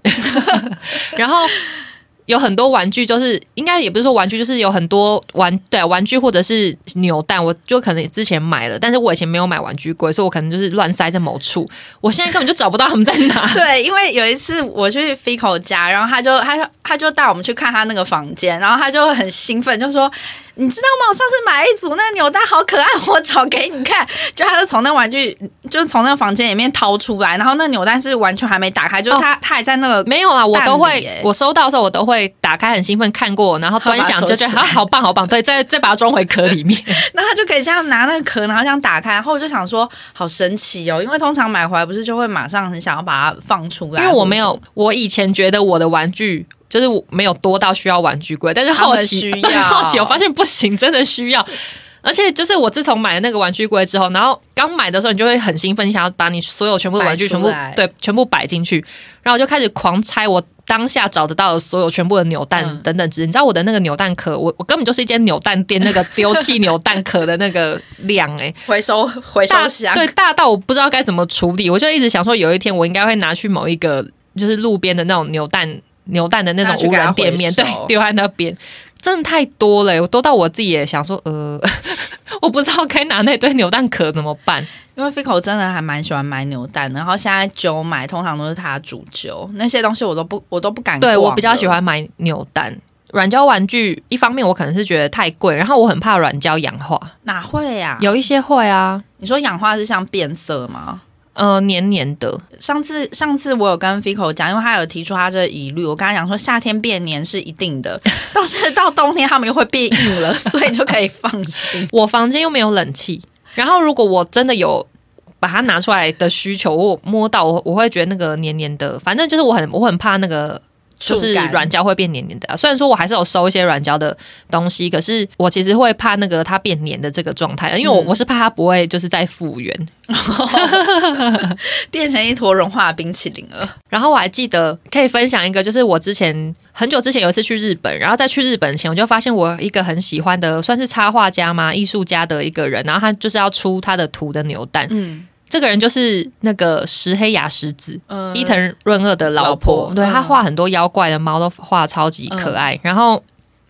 然后有很多玩具，就是应该也不是说玩具，就是有很多玩对玩具或者是扭蛋，我就可能之前买了，但是我以前没有买玩具柜，所以我可能就是乱塞在某处，我现在根本就找不到他们在哪。对，因为有一次我去 Fico 家，然后他就他他就带我们去看他那个房间，然后他就很兴奋，就说。你知道吗？我上次买一组那扭蛋，好可爱，我找给你看。就他就从那玩具，就是从那个房间里面掏出来，然后那扭蛋是完全还没打开，就是他他还在那个没有啊，我都会我收到的时候我都会打开，很兴奋看过，然后端详就觉得 啊好棒好棒，对，再再把它装回壳里面，那他就可以这样拿那个壳，然后这样打开，然后我就想说好神奇哦，因为通常买回来不是就会马上很想要把它放出来，因为我没有，我以前觉得我的玩具。就是我没有多到需要玩具柜，但是好奇 好奇，我发现不行，真的需要。而且就是我自从买了那个玩具柜之后，然后刚买的时候你就会很兴奋，你想要把你所有全部的玩具全部对全部摆进去，然后我就开始狂拆我当下找得到的所有全部的扭蛋等等之。你知道我的那个扭蛋壳，我我根本就是一间扭蛋店那个丢弃扭蛋壳的那个量哎，回收回收箱。对大到我不知道该怎么处理，我就一直想说有一天我应该会拿去某一个就是路边的那种扭蛋。扭蛋的那种无人店面，对，丢在那边，真的太多了，我多到我自己也想说，呃，我不知道该拿那堆牛蛋壳怎么办。因为 Fico 真的还蛮喜欢买牛蛋，然后现在酒买通常都是他主酒，那些东西我都不，我都不敢。对我比较喜欢买牛蛋软胶玩具，一方面我可能是觉得太贵，然后我很怕软胶氧化。哪会呀？有一些会啊。你说氧化是像变色吗？呃，黏黏的。上次上次我有跟 Fico 讲，因为他有提出他这疑虑，我跟他讲说夏天变黏是一定的，但是到冬天他们又会变硬了，所以你就可以放心。我房间又没有冷气，然后如果我真的有把它拿出来的需求，我摸到我我会觉得那个黏黏的，反正就是我很我很怕那个。就是软胶会变黏黏的，啊。虽然说我还是有收一些软胶的东西，可是我其实会怕那个它变黏的这个状态，因为我我是怕它不会就是在复原，变成一坨融化的冰淇淋了。然后我还记得可以分享一个，就是我之前很久之前有一次去日本，然后在去日本前，我就发现我一个很喜欢的，算是插画家嘛，艺术家的一个人，然后他就是要出他的图的牛蛋，嗯。这个人就是那个石黑雅石子，伊藤润二的老婆。对他画很多妖怪的猫都画超级可爱。然后，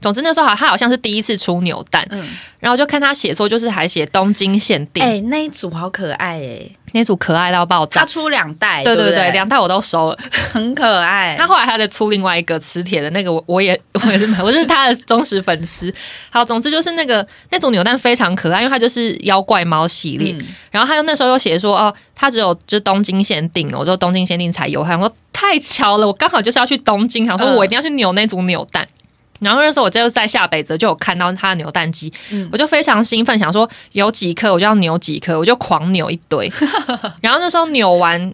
总之那时候好，他好像是第一次出扭蛋。嗯然后就看他写说，就是还写东京限定。哎，那一组好可爱哎。那组可爱到爆炸，他出两袋，对对对，两袋我都收了，很可爱。他后来还在出另外一个磁铁的那个，我我也 我也是买，我是他的忠实粉丝。好，总之就是那个那种扭蛋非常可爱，因为它就是妖怪猫系列。然后他又那时候又写说，哦，他只有就东京限定，我就东京限定才有。他说太巧了，我刚好就是要去东京，想说我一定要去扭那组扭蛋。然后那时候我就是在下北泽就有看到他的扭蛋机，我就非常兴奋，想说有几颗我就要扭几颗，我就狂扭一堆。然后那时候扭完，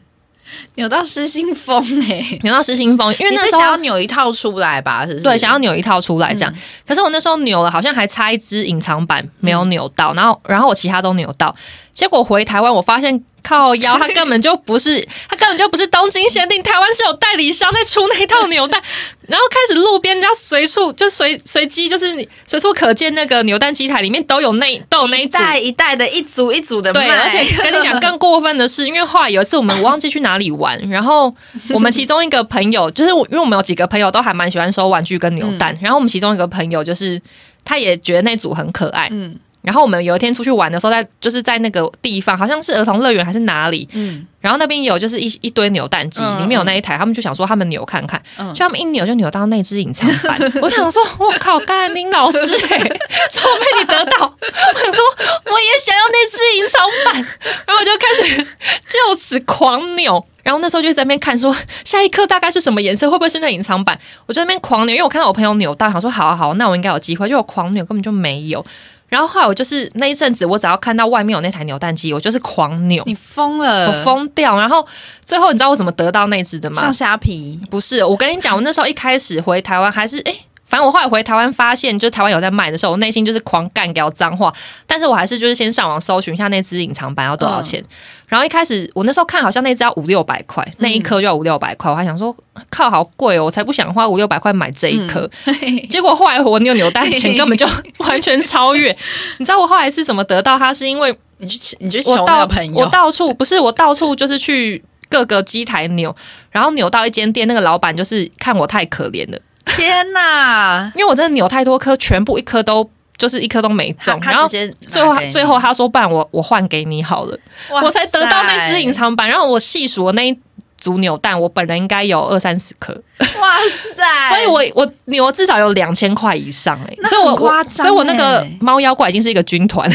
扭到失心疯哎，扭到失心疯，因为那时候想要扭一套出来吧，是对，想要扭一套出来这样。可是我那时候扭了，好像还差一只隐藏版没有扭到，然后然后我其他都扭到，结果回台湾我发现。靠腰，他根本就不是，他根本就不是东京限定，台湾是有代理商在出那套扭蛋，然后开始路边人家随处就随随机，就是你随处可见那个扭蛋机台里面都有那 都有那一袋一袋的一组一组的对，而且跟你讲更过分的是，因为后来有一次我们忘记去哪里玩，然后我们其中一个朋友就是我，因为我们有几个朋友都还蛮喜欢收玩具跟扭蛋，然后我们其中一个朋友就是他也觉得那组很可爱，嗯。然后我们有一天出去玩的时候，在就是在那个地方，好像是儿童乐园还是哪里，嗯，然后那边有就是一一堆扭蛋机，里面有那一台，他们就想说他们扭看看，就他们一扭就扭到那只隐藏版，我想说，我靠，甘宁老师哎，怎么被你得到？我想说我也想要那只隐藏版，然后我就开始就此狂扭，然后那时候就在那边看，说下一颗大概是什么颜色，会不会是那隐藏版？我在那边狂扭，因为我看到我朋友扭到，想说好啊好，那我应该有机会，就我狂扭根本就没有。然后后来我就是那一阵子，我只要看到外面有那台扭蛋机，我就是狂扭。你疯了，我疯掉。然后最后你知道我怎么得到那只的吗？像虾皮？不是，我跟你讲，我那时候一开始回台湾还是哎。反正我后来回台湾发现，就是台湾有在卖的时候，我内心就是狂干掉脏话。但是我还是就是先上网搜寻一下那只隐藏版要多少钱。然后一开始我那时候看好像那只要五六百块，那一颗就要五六百块。我还想说靠，好贵哦，我才不想花五六百块买这一颗。结果后来我扭扭蛋钱根本就完全超越。你知道我后来是怎么得到它？是因为你去你去求到朋友，我到处不是我到处就是去各个机台扭，然后扭到一间店，那个老板就是看我太可怜了。天哪！因为我真的扭太多颗，全部一颗都就是一颗都没中，然后最后最后他说：“不然我我换给你好了。”我才得到那只隐，藏版。然后我细数我那一组扭蛋，我本人应该有二三十颗，哇塞！所以我我扭至少有两千块以上哎、那所以我夸张所以我那个欸猫妖怪已经是一个军团，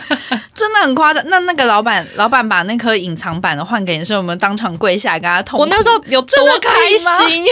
真的很夸张。那那个老板老板把那颗隐藏版的换给你，是我们当场跪下来跟他痛。我那时候有多开心，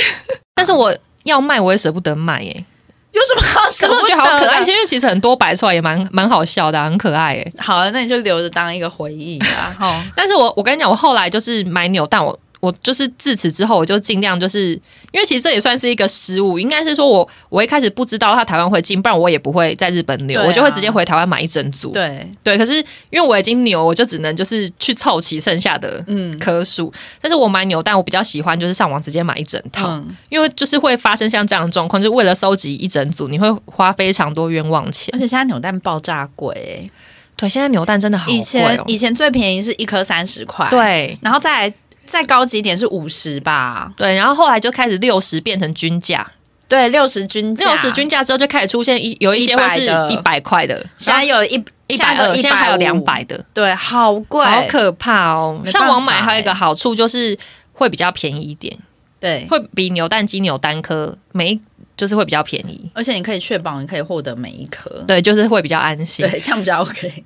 但是我要卖我也舍不得卖哎、有什么好舍不得的？可是我觉得好可爱，因为其实很多摆出来也蛮蛮好笑的啊、很可爱哎、好啊，那你就留着当一个回忆吧。哈，但是我我跟你讲，我后来就是买扭蛋，我我就是自此之后，我就尽量就是，因为其实这也算是一个失误，应该是说我我一开始不知道它台湾会进，不然我也不会在日本留，啊我就会直接回台湾买一整组。对，对，可是因为我已经牛，我就只能就是去凑齐剩下的嗯颗数。但是我买牛蛋，我比较喜欢就是上网直接买一整套，嗯，因为就是会发生像这样的状况，就是为了收集一整组，你会花非常多冤枉钱而。且现在扭蛋爆炸贵、欸，对，现在扭蛋真的好贵、哦。以前以前最便宜是一颗三十块，，对然后再来再高级一点是五十吧，对，然后后来就开始六十变成均价。对，六十均价，六十均价之后就开始出现一有一些会是一百块的，现在有一一百二，一现在还有两百，的，对，好贵，好可怕哦！上网买还有一个好处就是会比较便宜一点，对，会比牛蛋机扭单颗每一就是会比较便宜，而且你可以确保你可以获得每一颗，对，就是会比较安心。对，这样比较 OK。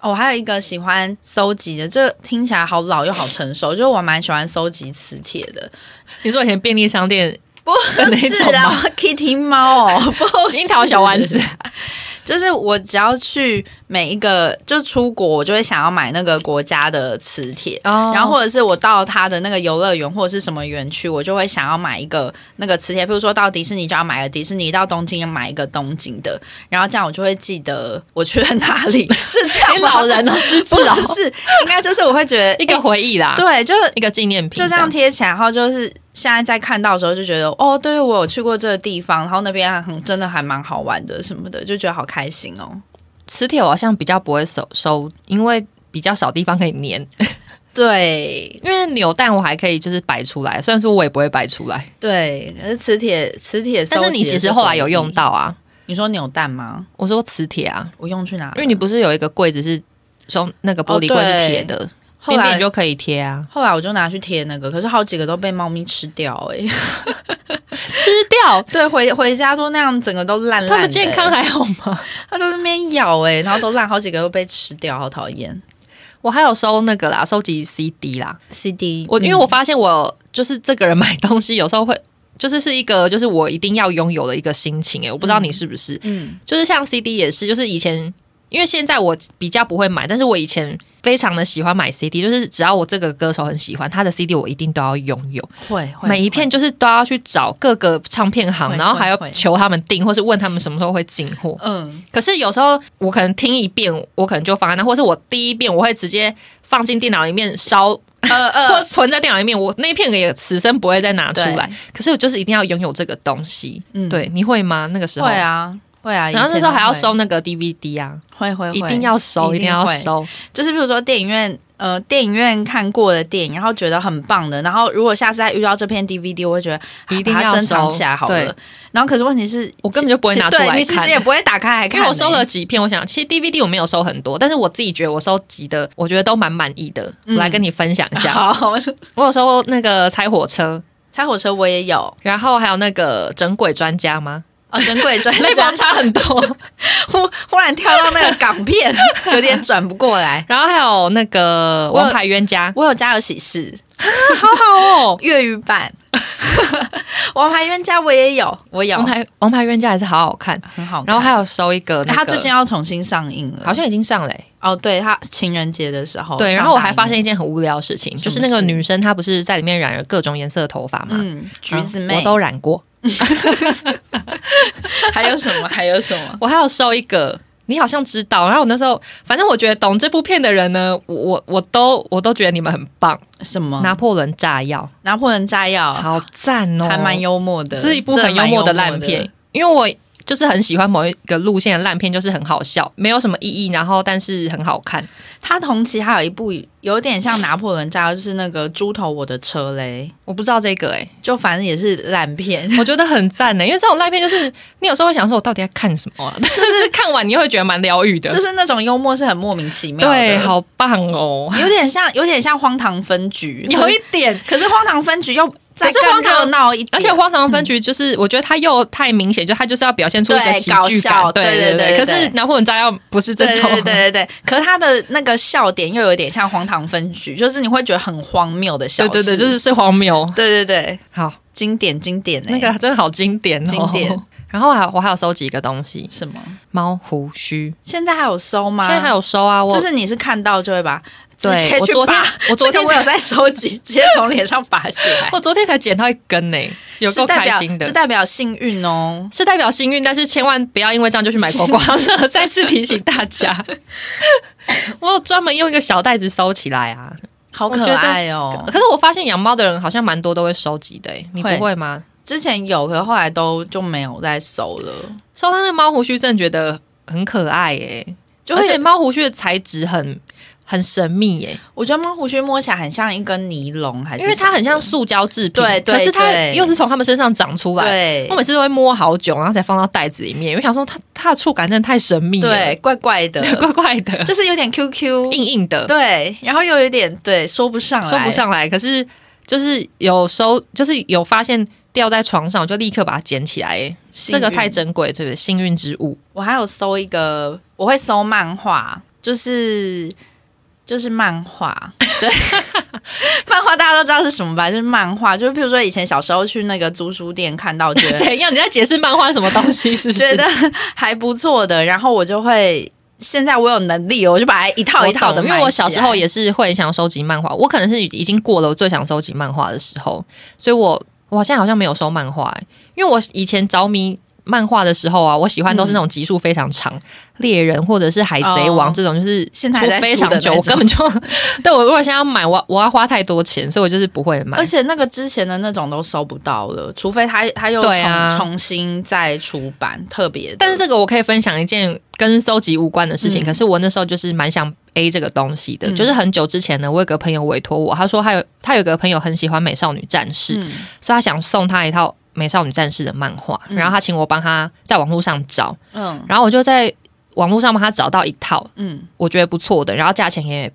哦，我还有一个喜欢搜集的，这听起来好老又好成熟，就是我蛮喜欢搜集磁铁的。你说以前便利商店不那是啦，Kitty 猫哦，樱桃小丸子，就是我只要去每一个，就出国，我就会想要买那个国家的磁铁。哦然后或者是我到他的那个游乐园或者是什么园区，我就会想要买一个那个磁铁。比如说到迪士尼就要买个迪士尼，到东京要买一个东京的，然后这样我就会记得我去了哪里。是这样吗老人哦，不哦，是，应该就是我会觉得一个回忆啦，对，就是一个纪念品，就这样贴起来，然后就是现在在看到的时候就觉得，哦，对我有去过这个地方，然后那边很真的还蛮好玩的什么的，就觉得好开心哦。磁铁我好像比较不会收收，因为比较少地方可以粘。对因为扭蛋我还可以就是摆出来，虽然说我也不会摆出来，对，可是磁铁磁铁，但是你其实后来有用。到啊。你说扭蛋吗？我说磁铁啊，我用去哪？因为你不是有一个柜子是收那个玻璃柜是铁的，后来就可以贴啊，后来我就拿去贴那个，可是好几个都被猫咪吃掉哎、吃掉。对，回回家都那样，整个都烂烂的、他们健康还好吗？它都在那边咬哎、然后都烂，好几个都被吃掉，好讨厌。我还有收那个啦，收集 CD 啦。CD，我因为我发现我就是这个人买东西有时候会。就是是一个，就是我一定要拥有的一个心情诶，我不知道你是不是，嗯就是像 CD 也是，就是以前因为现在我比较不会买，但是我以前非常的喜欢买 CD，就是只要我这个歌手很喜欢他的 CD，我一定都要拥有，会会每一片就是都要去找各个唱片行，然后还要求他们订，或是问他们什么时候会进货。嗯可是有时候我可能听一遍，我可能就放在那，或是我第一遍我会直接放进电脑里面烧，呃呃或呃，存在电脑里面，我那一片也此生不会再拿出来。可是我就是一定要拥有这个东西。嗯对，你会吗？那个时候会。啊会啊，然后那时候还要收那个 DVD 啊，会，会会。一定要收，一定要收。就是比如说电影院，呃，电影院看过的电影，然后觉得很棒的，然后如果下次再遇到这片 DVD，我会觉得、啊一定要收。起来好了。然后可是问题是，我根本就不会拿出来看。你其实也不会打开来看、因为我收了欸几片，我想其实 DVD 我没有收很多，但是我自己觉得我收集的，我觉得都蛮满意的。我嗯。来跟你分享一下，好，我有收那个拆火车，拆火车我也有，然后还有那个整鬼专家吗？哦，珍贵专 那差很多，忽忽然跳到那个港片，有点转不过来。然后还有那个王牌冤家，我有家有喜事。好好哦。粤语版，王牌冤家我也有，我有。王，牌王牌冤家还是好好看，很好看。然后还有收一个、那个，他最近要重新上映了，好像已经上嘞欸、哦，对他情人节的时候，对，然上后我还发现一件很无聊的事情，就是那个女生她不是在里面染了各种颜色的头发嘛，嗯，橘子妹，嗯我都染过，还有什么？还有什么？我还有收一个。你好像知道，然后我那时候，反正我觉得懂这部片的人呢，我我我都我都觉得你们很棒。什么？拿破仑炸药，拿破仑炸药，好赞哦，还蛮幽默的，这是一部很幽默的烂片。因为我就是很喜欢某一个路线的烂片，就是很好笑，没有什么意义，然后但是很好看。他同期还有一部有点像拿破仑炸药，就是那个猪头我的车嘞，我不知道这个哎、就反正也是烂片。我觉得很赞呢，因为这种烂片就是你有时候会想说，我到底在看什么、啊？但是看完你又会觉得蛮疗愈的，就是那种幽默是很莫名其妙的，对，好棒哦，有点像有点像荒唐分局，有一点。可是荒唐分局又再可是荒唐更热闹一点，而且荒唐分局就是，我觉得他又太明显，就他就是要表现出一个喜剧搞笑感，对对对可是南湖人炸药不是这种，对对对可是他的那个笑点又有点像荒唐分局，就是你会觉得很荒谬的笑对对对，就是是荒谬。对对对，好，经典经典、欸、那个真的好经典、哦，经典。然后还我还有收集一个东西，什么？猫胡须，现在还有收吗？现在还有收啊，我就是你是看到就会把直对接去我昨天拔我昨天我有在收集，直接从脸上拔起来，我昨天才捡到一根呢、有够开心的是。代表幸运哦。是代表幸运，但是千万不要因为这样就去买刮刮乐。再次提醒大家，我有专门用一个小袋子收起来啊。好可爱哦！可是我发现养猫的人好像蛮多都会收集的、欸，你不会会吗？之前有，可是后来都就没有再收了，收它那猫胡须，真的觉得很可爱耶、就而且猫胡须的材质很很神秘耶、我觉得猫胡须摸起来很像一根尼龙，还是因为它很像塑胶制品，对对可是它又是从它们身上长出来。的对。我每次都会摸好久，然后才放到袋子里面，因为想说它它的触感真的太神秘了，对，怪怪的，怪怪的，就是有点 QQ，硬硬的，对，然后又有点对，说不上来，说不。上来。可是就是有收，就是有发现掉在床上，我就立刻把它捡起来。这个太珍贵，对不对？幸运之物。我还有搜一个，我会搜漫画，就是就是漫画，对，漫画大家都知道是什么吧？就是漫画，就是譬如说以前小时候去那个租书店看到，觉得 怎样？你在解释漫画什么东西？是不是？觉得还不错的，然后我就会。现在我有能力，我就把它一套一套的因为我小时候也是会想收集漫画，我可能是已经过了我最想收集漫画的时候，所以我我现在好像没有收漫画、欸，因为我以前着迷漫画的时候啊，我喜欢都是那种集数非常长，猎人或者是海贼王哦。这种，就是现在非常久，我根本就 但我如果现在要买，我我要花太多钱，所以我就是不会买。而。且那个之前的那种都收不到了，除非他他又重、啊。重新再出版特别。但是这个我可以分享一件跟收集无关的事情，嗯。可是我那时候就是蛮想 A 这个东西的，嗯。就是很久之前呢，我有个朋友委托我，他说他有他有个朋友很喜欢美少女战士，嗯。所以他想送他一套美少女战士的漫画，嗯然后他请我帮他在网络上找，嗯然后我就在网络上帮他找到一套嗯，我觉得不错的，然后价钱也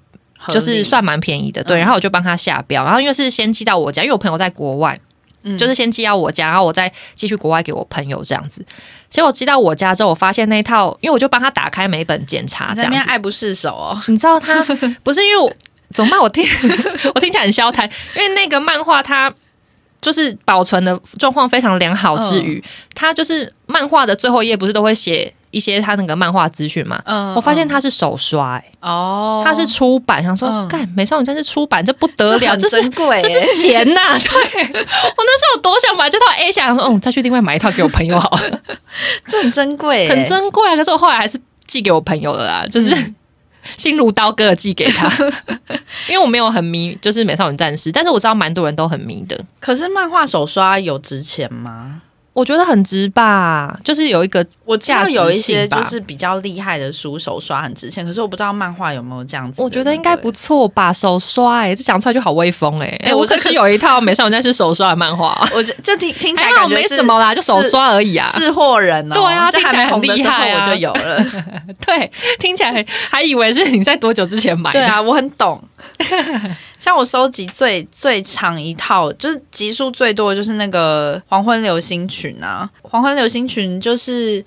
就是算蛮便宜的，对，嗯然后我就帮他下标，然后因为是先寄到我家，因为我朋友在国外，嗯就是先寄到我家，然后我再寄去国外给我朋友这样子。结果寄到我家之后，我发现那一套，因为我就帮他打开每本检查这样爱不释手哦。你知道他 不是因为我怎么办？我听 我听起来很消 谈，因为那个漫画它就是保存的状况非常良好之余，它就是漫画的最后一页不是都会写一些他那个漫画资讯嘛？嗯我发现它是手刷、欸，哦，它是出版，想说嗯。干、美少女战士出版，这不得了，这是珍贵。耶，这是钱呐、对。我那时候有多想买这套 A 下，想说，嗯，再去另外买一套给我朋友好了，这很珍贵。耶，很珍贵啊。可是我后来还是寄给我朋友了啦，就是、心如刀割的寄给他，因为我没有很迷，就是美少女战士，但是我知道蛮多人都很迷的。可是漫画手刷有值钱吗？我觉得很值吧，就是有一个我知道有一些就是比较厉害的书手刷很值钱，可是我不知道漫画有没有这样子。我觉得应该不错吧，手刷哎、这讲出来就好威风哎、哎、哎我可是有一套美少女战士手刷的漫画，我就就听听起来觉是什么啦，就手刷而已啊。是货人哦。对啊这还没红的厉害啊我就有了。对，听起来还以为是你在多久之前买的。对啊，我很懂。像我收集最最长一套，就是集数最多的就是那个《黄昏流星群》啊，《黄昏流星群》就是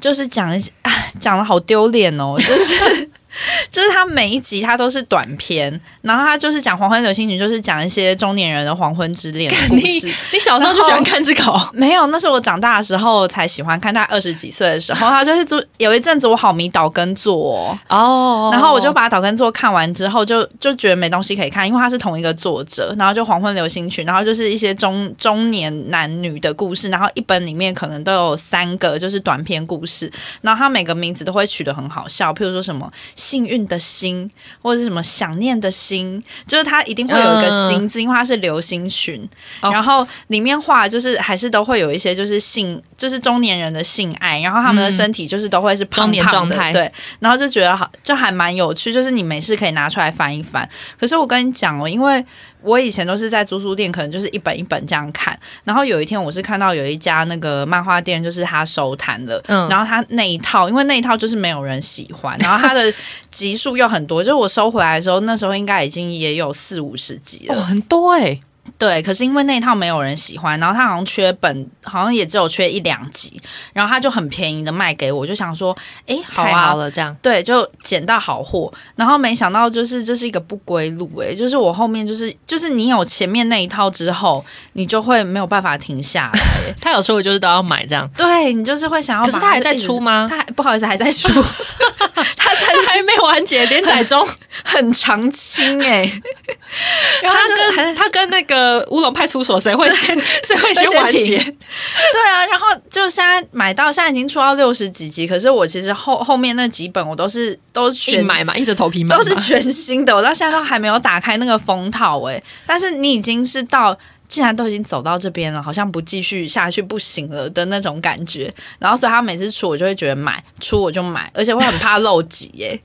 就是讲一些，讲的好丢脸哦，就是。就是他每一集他都是短片，然后他就是讲黄昏流星群，就是讲一些中年人的黄昏之恋故你事。你小时候就喜欢看这个哦、没有，那是我长大的时候才喜欢看，大概二十几岁的时候，他就是做有一阵子我好迷岛根座、哦，哦然后我就把岛根座看完之后就，就觉得没东西可以看，因为他是同一个作者，然后就《黄昏流星群》，然后就是一些中中年男女的故事，然后一本里面可能都有三个就是短篇故事，然后他每个名字都会取得很好笑，譬如说什么幸运的心，或者是什么想念的心，就是它一定会有一个心字，因为它是流星群。哦。然后里面画就是还是都会有一些就是性，就是中年人的性爱，然后他们的身体就是都会是胖胖的对，然后就觉得好，就还蛮有趣，就是你没事可以拿出来翻一翻。可是我跟你讲哦，因为我以前都是在租书店，可能就是一本一本这样看。然后有一天，我是看到有一家那个漫画店，就是他收摊了，嗯然后他那一套，因为那一套就是没有人喜欢，然后他的集数又很多，就是我收回来的时候，那时候应该已经也有四五十集了。哦，很多哎、对，可是因为那一套没有人喜欢，然后他好像缺本，好像也只有缺一两集，然后他就很便宜的卖给我，就想说，哎，好啊，好了，这样。对，就捡到好货，然后没想到就是这是一个不归路哎、就是我后面就是就是你有前面那一套之后，你就会没有办法停下来、他有时候就是都要买这样，对你就是会想要可是他还在出吗？他还不好意思还在出，他才还没完结，连载中，很长青诶、然后他跟他跟那个乌龙派出所谁会先 谁会先完结？对啊，然后就现在买到现在已经出到六十几集，可是我其实后后面那几本我都是都买嘛，硬着头皮买，都是全新的，我到现在都还没有打开那个封套哎、但是你已经是到。既然都已经走到这边了，好像不继续下去不行了的那种感觉。然后，所以他每次出，我就会觉得买出我就买，而且会很怕漏集耶、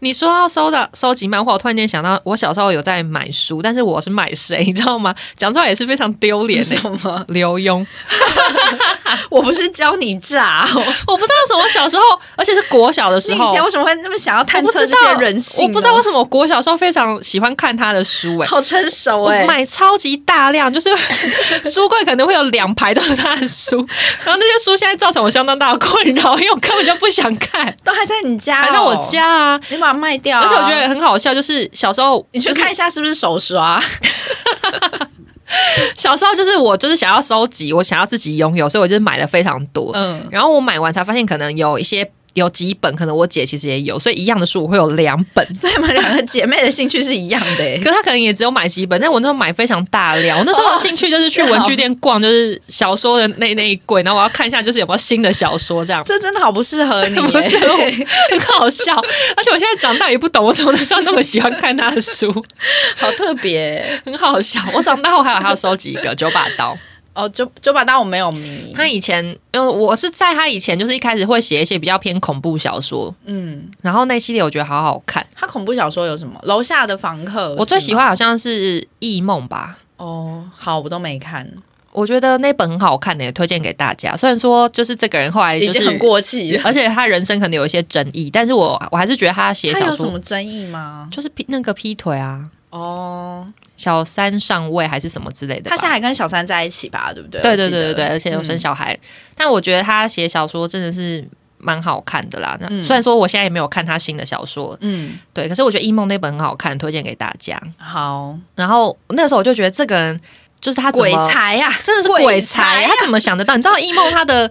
你说要收的收集漫画，我突然间想到，我小时候有在买书，但是我是买谁，你知道吗？讲出来也是非常丢脸的。什么？刘墉，我不是教你诈哦！我不知道为什么小时候，而且是国小的时候你以前，为什么会那么想要探测这些人性呢？我不知道为什么我国小时候非常喜欢看他的书、哎。好成熟我哎、买超级大量，就是 书柜可能会有两排都是他的书，然后那些书现在造成我相当大的困扰，因为我根本就不想看，都还在你家、哦，还在我，家啊。你把它卖掉、啊。而且我觉得很好笑，就是小时候你去看一下是不是手刷，小时候就是我就是想要收集，我想要自己拥有，所以我就是买了非常多。嗯，然后我买完才发现，可能有一些有几本，可能我姐其实也有，所以一样的书我会有两本。所以我们两个姐妹的兴趣是一样的、欸 可。她可能也只有买几本，但我那时候买非常大量。我那时候的兴趣就是去文具店逛，就是小说的那那一柜，然后我要看一下就是有没有新的小说这样。这真的好不适合你、很好笑，而且我现在长大也不懂，我怎么那时候那么喜欢看他的书，好特别、很好笑。我长大后还有还要收集一个九把刀，哦。九九把刀我没有迷，他以前因为我是在他以前就是一开始会写一些比较偏恐怖小说，嗯，然后那系列我觉得好好看。他恐怖小说有什么？楼下的房客，我最喜欢好像是《异梦》吧。哦。好，我都没看，我觉得那本很好看的，也推荐给大家。虽然说就是这个人后来就是已经很过气。而且他人生可能有一些争议，但是我我还是觉得他写他有什么争议吗？就是劈那个劈腿啊，哦，小三上位还是什么之类的。他现在还跟小三在一起吧？对不对？对对对对对，而且有生嗯小孩。但我觉得他写小说真的是蛮好看的啦。那、嗯虽然说我现在也没有看他新的小说，嗯，对，可是我觉得《一梦》那本很好看，推荐给大家。好，然后那时候我就觉得这个人就是他鬼才呀，真的是鬼鬼才，才他怎么想得到？你知道《一梦》他的。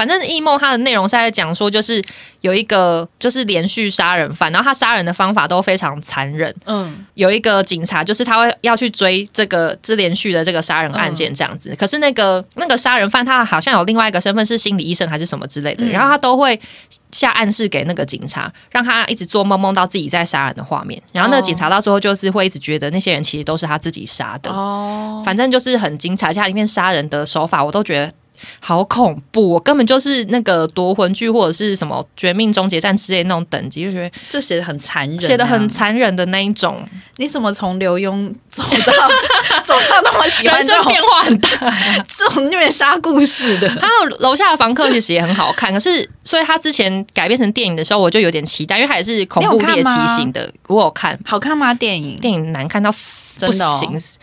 反正《异梦》它的内容是在讲说，就是有一个就是连续杀人犯，然后他杀人的方法都非常残忍。嗯有一个警察，就是他会要去追这个这连续的这个杀人案件这样子。可是那个那个杀人犯他好像有另外一个身份是心理医生还是什么之类的，嗯然后他都会下暗示给那个警察，让他一直做梦梦到自己在杀人的画面。然后那个警察到最后就是会一直觉得那些人其实都是他自己杀的。哦，反正就是很精彩，而且它里面杀人的手法我都觉得。好恐怖！我根本就是那个夺魂剧或者是什么《绝命终结战》之类那种等级，就觉得这写的很残忍啊，写的很残忍的那一种，你怎么从刘墉走到 走到那么喜欢这种变化很大。这种虐杀故事的？还有楼下的房客其实也很好看，可是所以他之前改编成电影的时候，我就有点期待，因为它也是恐怖猎奇型的。我有看好看吗？电影？电影难看到死，真的哦不行。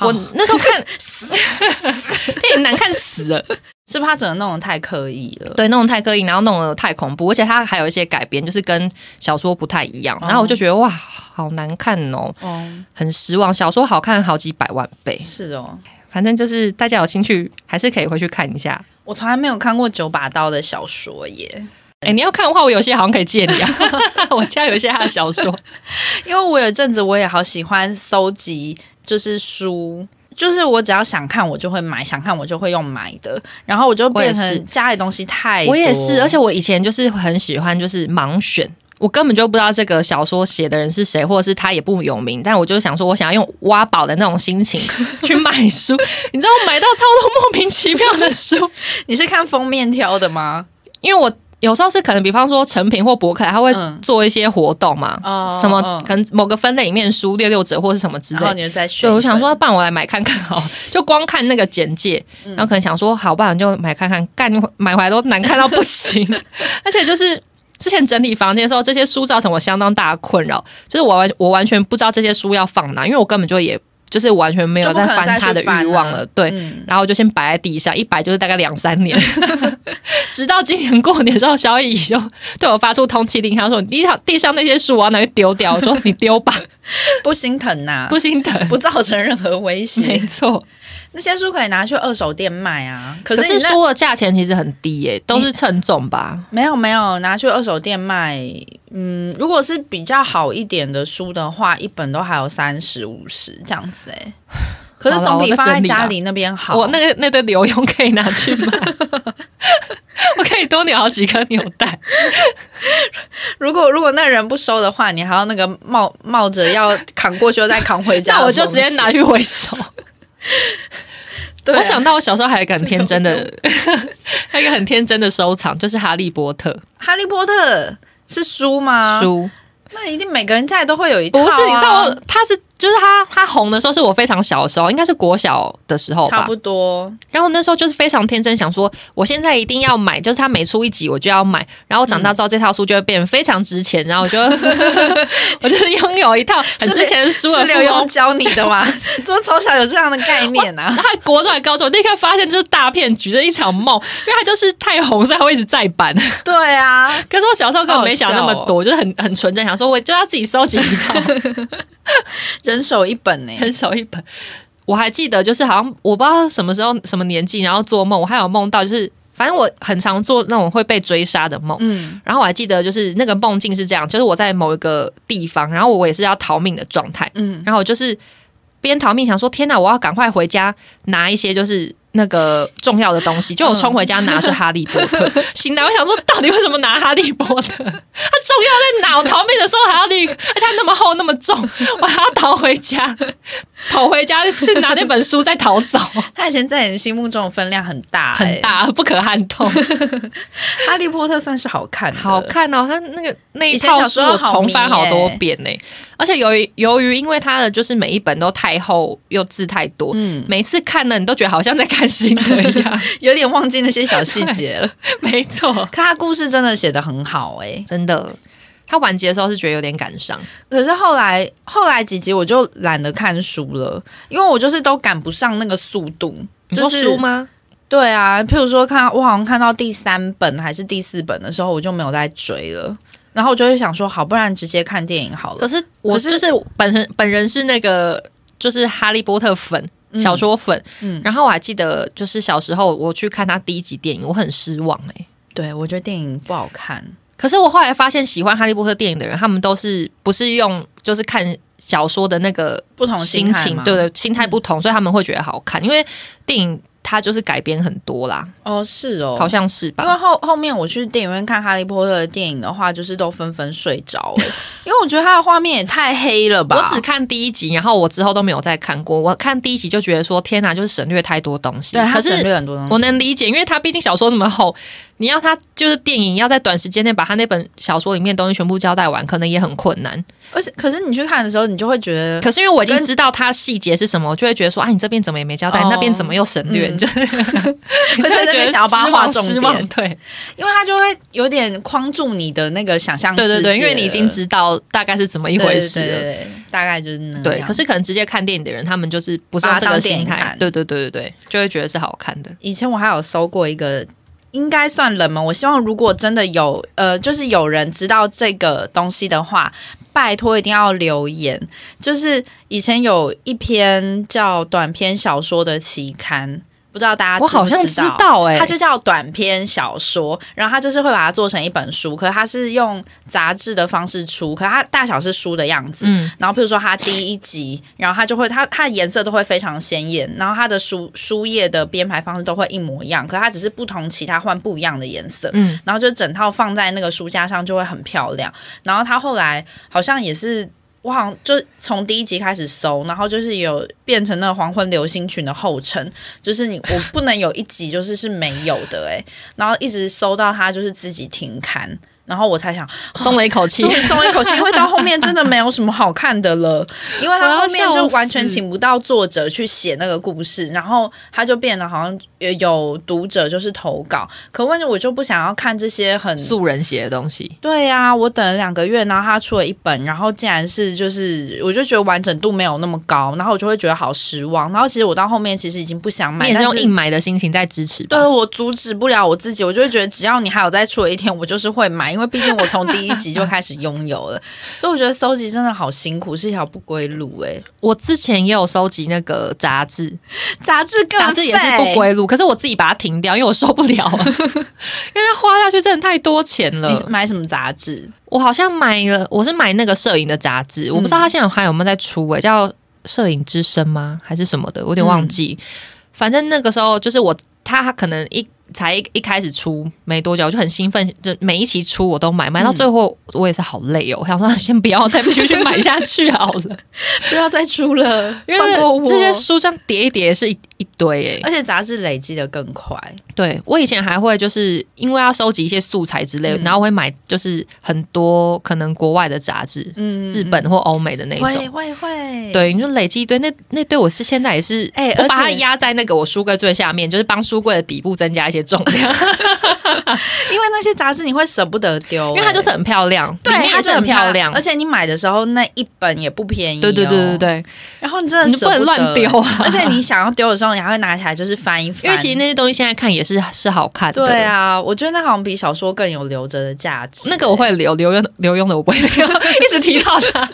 好我那时候看 电影难看死了，是不是他整个弄得太刻意了？对，弄得太刻意，然后弄得太恐怖，而且它还有一些改编，就是跟小说不太一样。哦然后我就觉得哇，好难看哦，哦，很失望。小说好看好几百万倍，是哦，反正就是大家有兴趣还是可以回去看一下。我从来没有看过九把刀的小说耶，哎、你要看的话，我有些好像可以借你啊，我家有一些他的小说。因为我有一阵子我也好喜欢搜集，就是书。就是我只要想看，我就会买；想看，我就会用买的。然后我就变成家里东西太多。我也是，而且我以前就是很喜欢就是盲选。我根本就不知道这个小说写的人是谁，或者是他也不有名，但我就想说，我想要用挖宝的那种心情 去买书。你知道，我买到超多莫名其妙的书。你是看封面挑的吗？因为我有时候是可能，比方说成品或博客，他会做一些活动嘛，哦什么哦可能某个分类里面书六六折或是什么之然后类。你就再选对，我想说，不然我来买看看好，就光看那个简介，嗯然后可能想说，好，不然就买看看，干买回来都难看到不行，而且就是。之前整理房间的时候，这些书造成我相当大的困扰，就是我完我完全不知道这些书要放哪，因为我根本就也就是完全没有就不可能翻它的欲望了。对，嗯然后就先摆在地上，一摆就是大概两三年，直到今年过年之后，小乙就对我发出通缉令，他说：“你地上地上那些书我要拿去丢掉。”我说：“你丢吧，不心疼呐、不心疼。不造成任何威没。错，那些书可以拿去二手店卖啊，可可是书的价钱其实很低耶、都是称重吧？没有没有拿去二手店卖。嗯，如果是比较好一点的书的话，一本都还有三十五十这样子哎、可是总比放在家里那边好。我那个那堆留用可以拿去卖，我可以多扭好几颗纽带。如果如果那人不收的话，你还要那个冒冒着要扛过去又再扛回家 那我就直接拿去回收。对啊我想到我小时候还有一个很天真的，还有一个很天真的收藏，就是《哈利波特哈利波特是书吗？书。那一定每个人家里都会有一套、啊。不是，你知道我，他是就是他他红的时候是我非常小的时候，应该是国小的时候吧。差不多。然后那时候就是非常天真，想说我现在一定要买，就是他每出一集我就要买。然后长大之后这套书就会变得非常值钱，然后我就 我就是拥有一套很值钱的书了是刘墉。教你的吗？怎么从小有这样的概念啊？他国中还高中，我立刻发现就是大骗局，这一场梦，因为他就是太红，所以他会一直再版。对啊，可是我小时候根本没想那么好好笑哦多，就是很很纯真，想说我就要自己收集一套。人手一本呢、人手一本。我还记得，就是好像我不知道什么时候、什么年纪，然后做梦，我还有梦到，就是反正我很常做那种会被追杀的梦。嗯，然后我还记得，就是那个梦境是这样，就是我在某一个地方，然后我也是要逃命的状态，嗯，然后我就是边逃命，想说天哪，我要赶快回家拿一些就是那个重要的东西。就我冲回家拿是哈利波特，醒来我想说，到底为什么拿哈利波特？它重要在哪？我逃命的时候还要立，而且它那么厚那么重，我还要逃回家，跑回家去拿那本书再逃走，他以前在你心目中的分量很大、欸，很。大，不可撼动。哈利波特算是好看的，好看哦，他那个那一套书我时候重翻好多遍呢、而且由于由于因为它的就是每一本都太厚又字太多，嗯，每次看呢你都觉得好像在看新的一样。有点忘记那些小细节了。没错，可他故事真的写的很好哎、真的。他完结的时候是觉得有点感伤，可是后来后来几集我就懒得看书了，因为我就是都赶不上那个速度。你说就是书吗？对啊，譬如说看我好像看到第三本还是第四本的时候，我就没有再追了。然后我就会想说，好，不然直接看电影好了。可是我是就是本身本人是那个就是哈利波特粉。嗯。小说粉，嗯。然后我还记得，就是小时候我去看他第一集电影，我很失望哎、对我觉得电影不好看。可是我后来发现，喜欢哈利波特电影的人，他们都是不是用就是看小说的那个不同心情，对对，心态不同，所以他们会觉得好看。因为电影它就是改编很多啦，哦，是哦，好像是吧因为？后后面我去电影院看《哈利波特》的电影的话，就是都纷纷睡着了，因为我觉得它的画面也太黑了吧。我只看第一集，然后我之后都没有再看过。我看第一集就觉得说，天哪，就是省略太多东西。对，它省略很多东西。我能理解，因为它毕竟小说那么厚，你要它就是电影要在短时间内把它那本小说里面的东西全部交代完，可能也很困难。而且可是你去看的时候，你就会觉得，可是因为我已经知道它细节是什么，我就会觉得说，啊，你这边怎么也没交代，哦那边怎么又省略？嗯就是 会在那边想要把它画重点，对因为他就会有点框住你的那个想象对对对，因为你已经知道大概是怎么一一回事了。对对对对大概就是那样。对，可是可能直接看电影的人，他们就是不是用这个心态，对对对对对，就会觉得是好看的。以前我还有搜过一个，应该算冷门。我希望如果真的有呃，就是有人知道这个东西的话，拜托一定要留言。就是以前有一篇叫短篇小说的期刊。不知道大家我好像知知道哎、它就叫短篇小说，然后它就是会把它做成一本书，可是它是用杂志的方式出，可是它大小是书的样子。嗯，然后譬如说它第一集，然后它就会它它的颜色都会非常鲜艳，然后它的书书页的编排方式都会一模一样，可是它只是不同其他换不一样的颜色。嗯，然后就整套放在那个书架上就会很漂亮。然后它后来好像也是。我好像就从第一集开始搜，然后就是有变成那个黄昏流星群的后尘，就是你我不能有一集就是是没有的哎、然后一直搜到它就是自己停刊，然后我才想 松了一口气 终。于松了一口气，因为到后面真的没有什么好看的了，因为他后面就完全请不到作者去写那个故事，然后他就变得好像有读者就是投稿，可问题我就不想要看这些很素人写的东西，对啊，我等了两个月，然后他出了一本，然后竟然是就是，我就觉得完整度没有那么高，然后我就会觉得好失望。然后其实我到后面其实已经不想买，你也是用硬买的心情在支持吧？对我阻止不了我自己，我就会觉得只要你还有再出的一天，我就是会买，因为毕竟我从第一集就开始拥有了，所以我觉得收集真的好辛苦，是一条不归路哎、我之前也有收集那个杂志，杂志更杂志也是不。归路，可是我自己把它停掉，因为我受不了了，因为它花下去真的太多钱了你。买什么杂志？我好像买了，我是买那个摄影的杂志，我不知道它现在还有没有在出诶、叫《摄影之声》吗？还是什么的？我有点忘记。反正那个时候就是我，他可能一才一一开始出没多久，我就很兴奋，就每一期出我都买，买到最后我也是好累哦，我想说 先不要再继续买下去好了，不要再出了，因为这些书这样叠一叠是一一堆欸、而且杂志累积的更快。对我以前还会就是因为要收集一些素材之类然后会买就是很多可能国外的杂志，嗯日本或欧美的那种会种。会会，对，你就累积一堆，那那堆我是现在也是，哎我把它压在那个我书柜最下面，就是帮书柜的底部增加一些重量，因为那些杂志你会舍不得丢、因为它就是很漂亮，对，里面也是很漂亮而。且你买的时候那一本也不便宜、哦对对对对。对，然后你真的你不能乱丢啊 而且你想要丢的时候，你还会拿起来就是翻一翻。因为其实那些东西现在看也是是好看的。对，啊，我觉得那好像比小说更有留着的价值。那个我会留留用留用的，我不会留，一直提到它。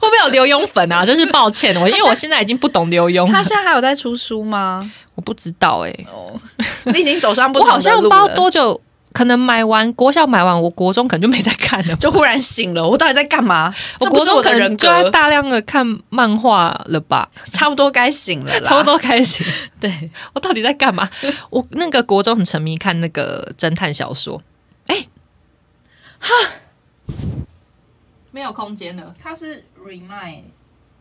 会不会有留用粉啊？真是抱歉，我因为我现在已经不懂留用了，他现在还有在出书吗？我不知道哎、哦，你已经走上不我同的路了。好像不知道多久，可能买完国小买完，我国中可能就没在看了。就忽然醒了，我到底在干嘛？我这不是国中可能我的人就在格，大量的看漫画了吧，差不多该醒了啦。差不多开始。对，我到底在干嘛？我那个国中很沉迷看那个侦探小说。哎、哈，没有空间了。它是 remind，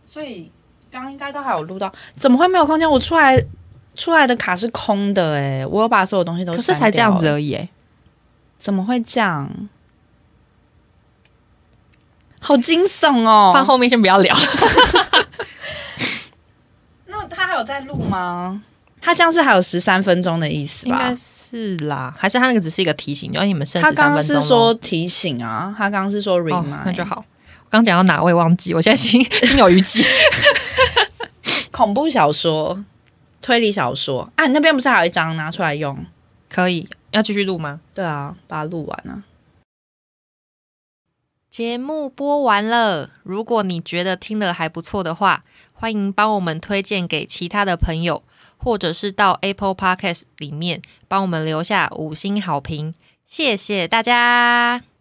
所以刚刚应该都还有录到，怎么会没有空间？我出来出来的卡是空的哎、我有把所有东西都可是才这样子而已、哎，怎么会这样？好惊悚哦！放后面先不要聊。那他还有在录吗？他这样是还有十三分钟的意思吧应该？是啦，还是他那个只是一个提醒，就让你们剩他刚刚是说提醒啊，他刚刚是说 remind，、哦，那就好。我刚讲到哪位忘记，我现在心 心有余悸。恐怖小说、推理小说啊，你那边不是还有一张拿出来用？可以，要继续录吗？对啊，把它录完啊。节目播完了，如果你觉得听得还不错的话，欢迎帮我们推荐给其他的朋友，或者是到 Apple Podcast 里面帮我们留下五星好评，谢谢大家。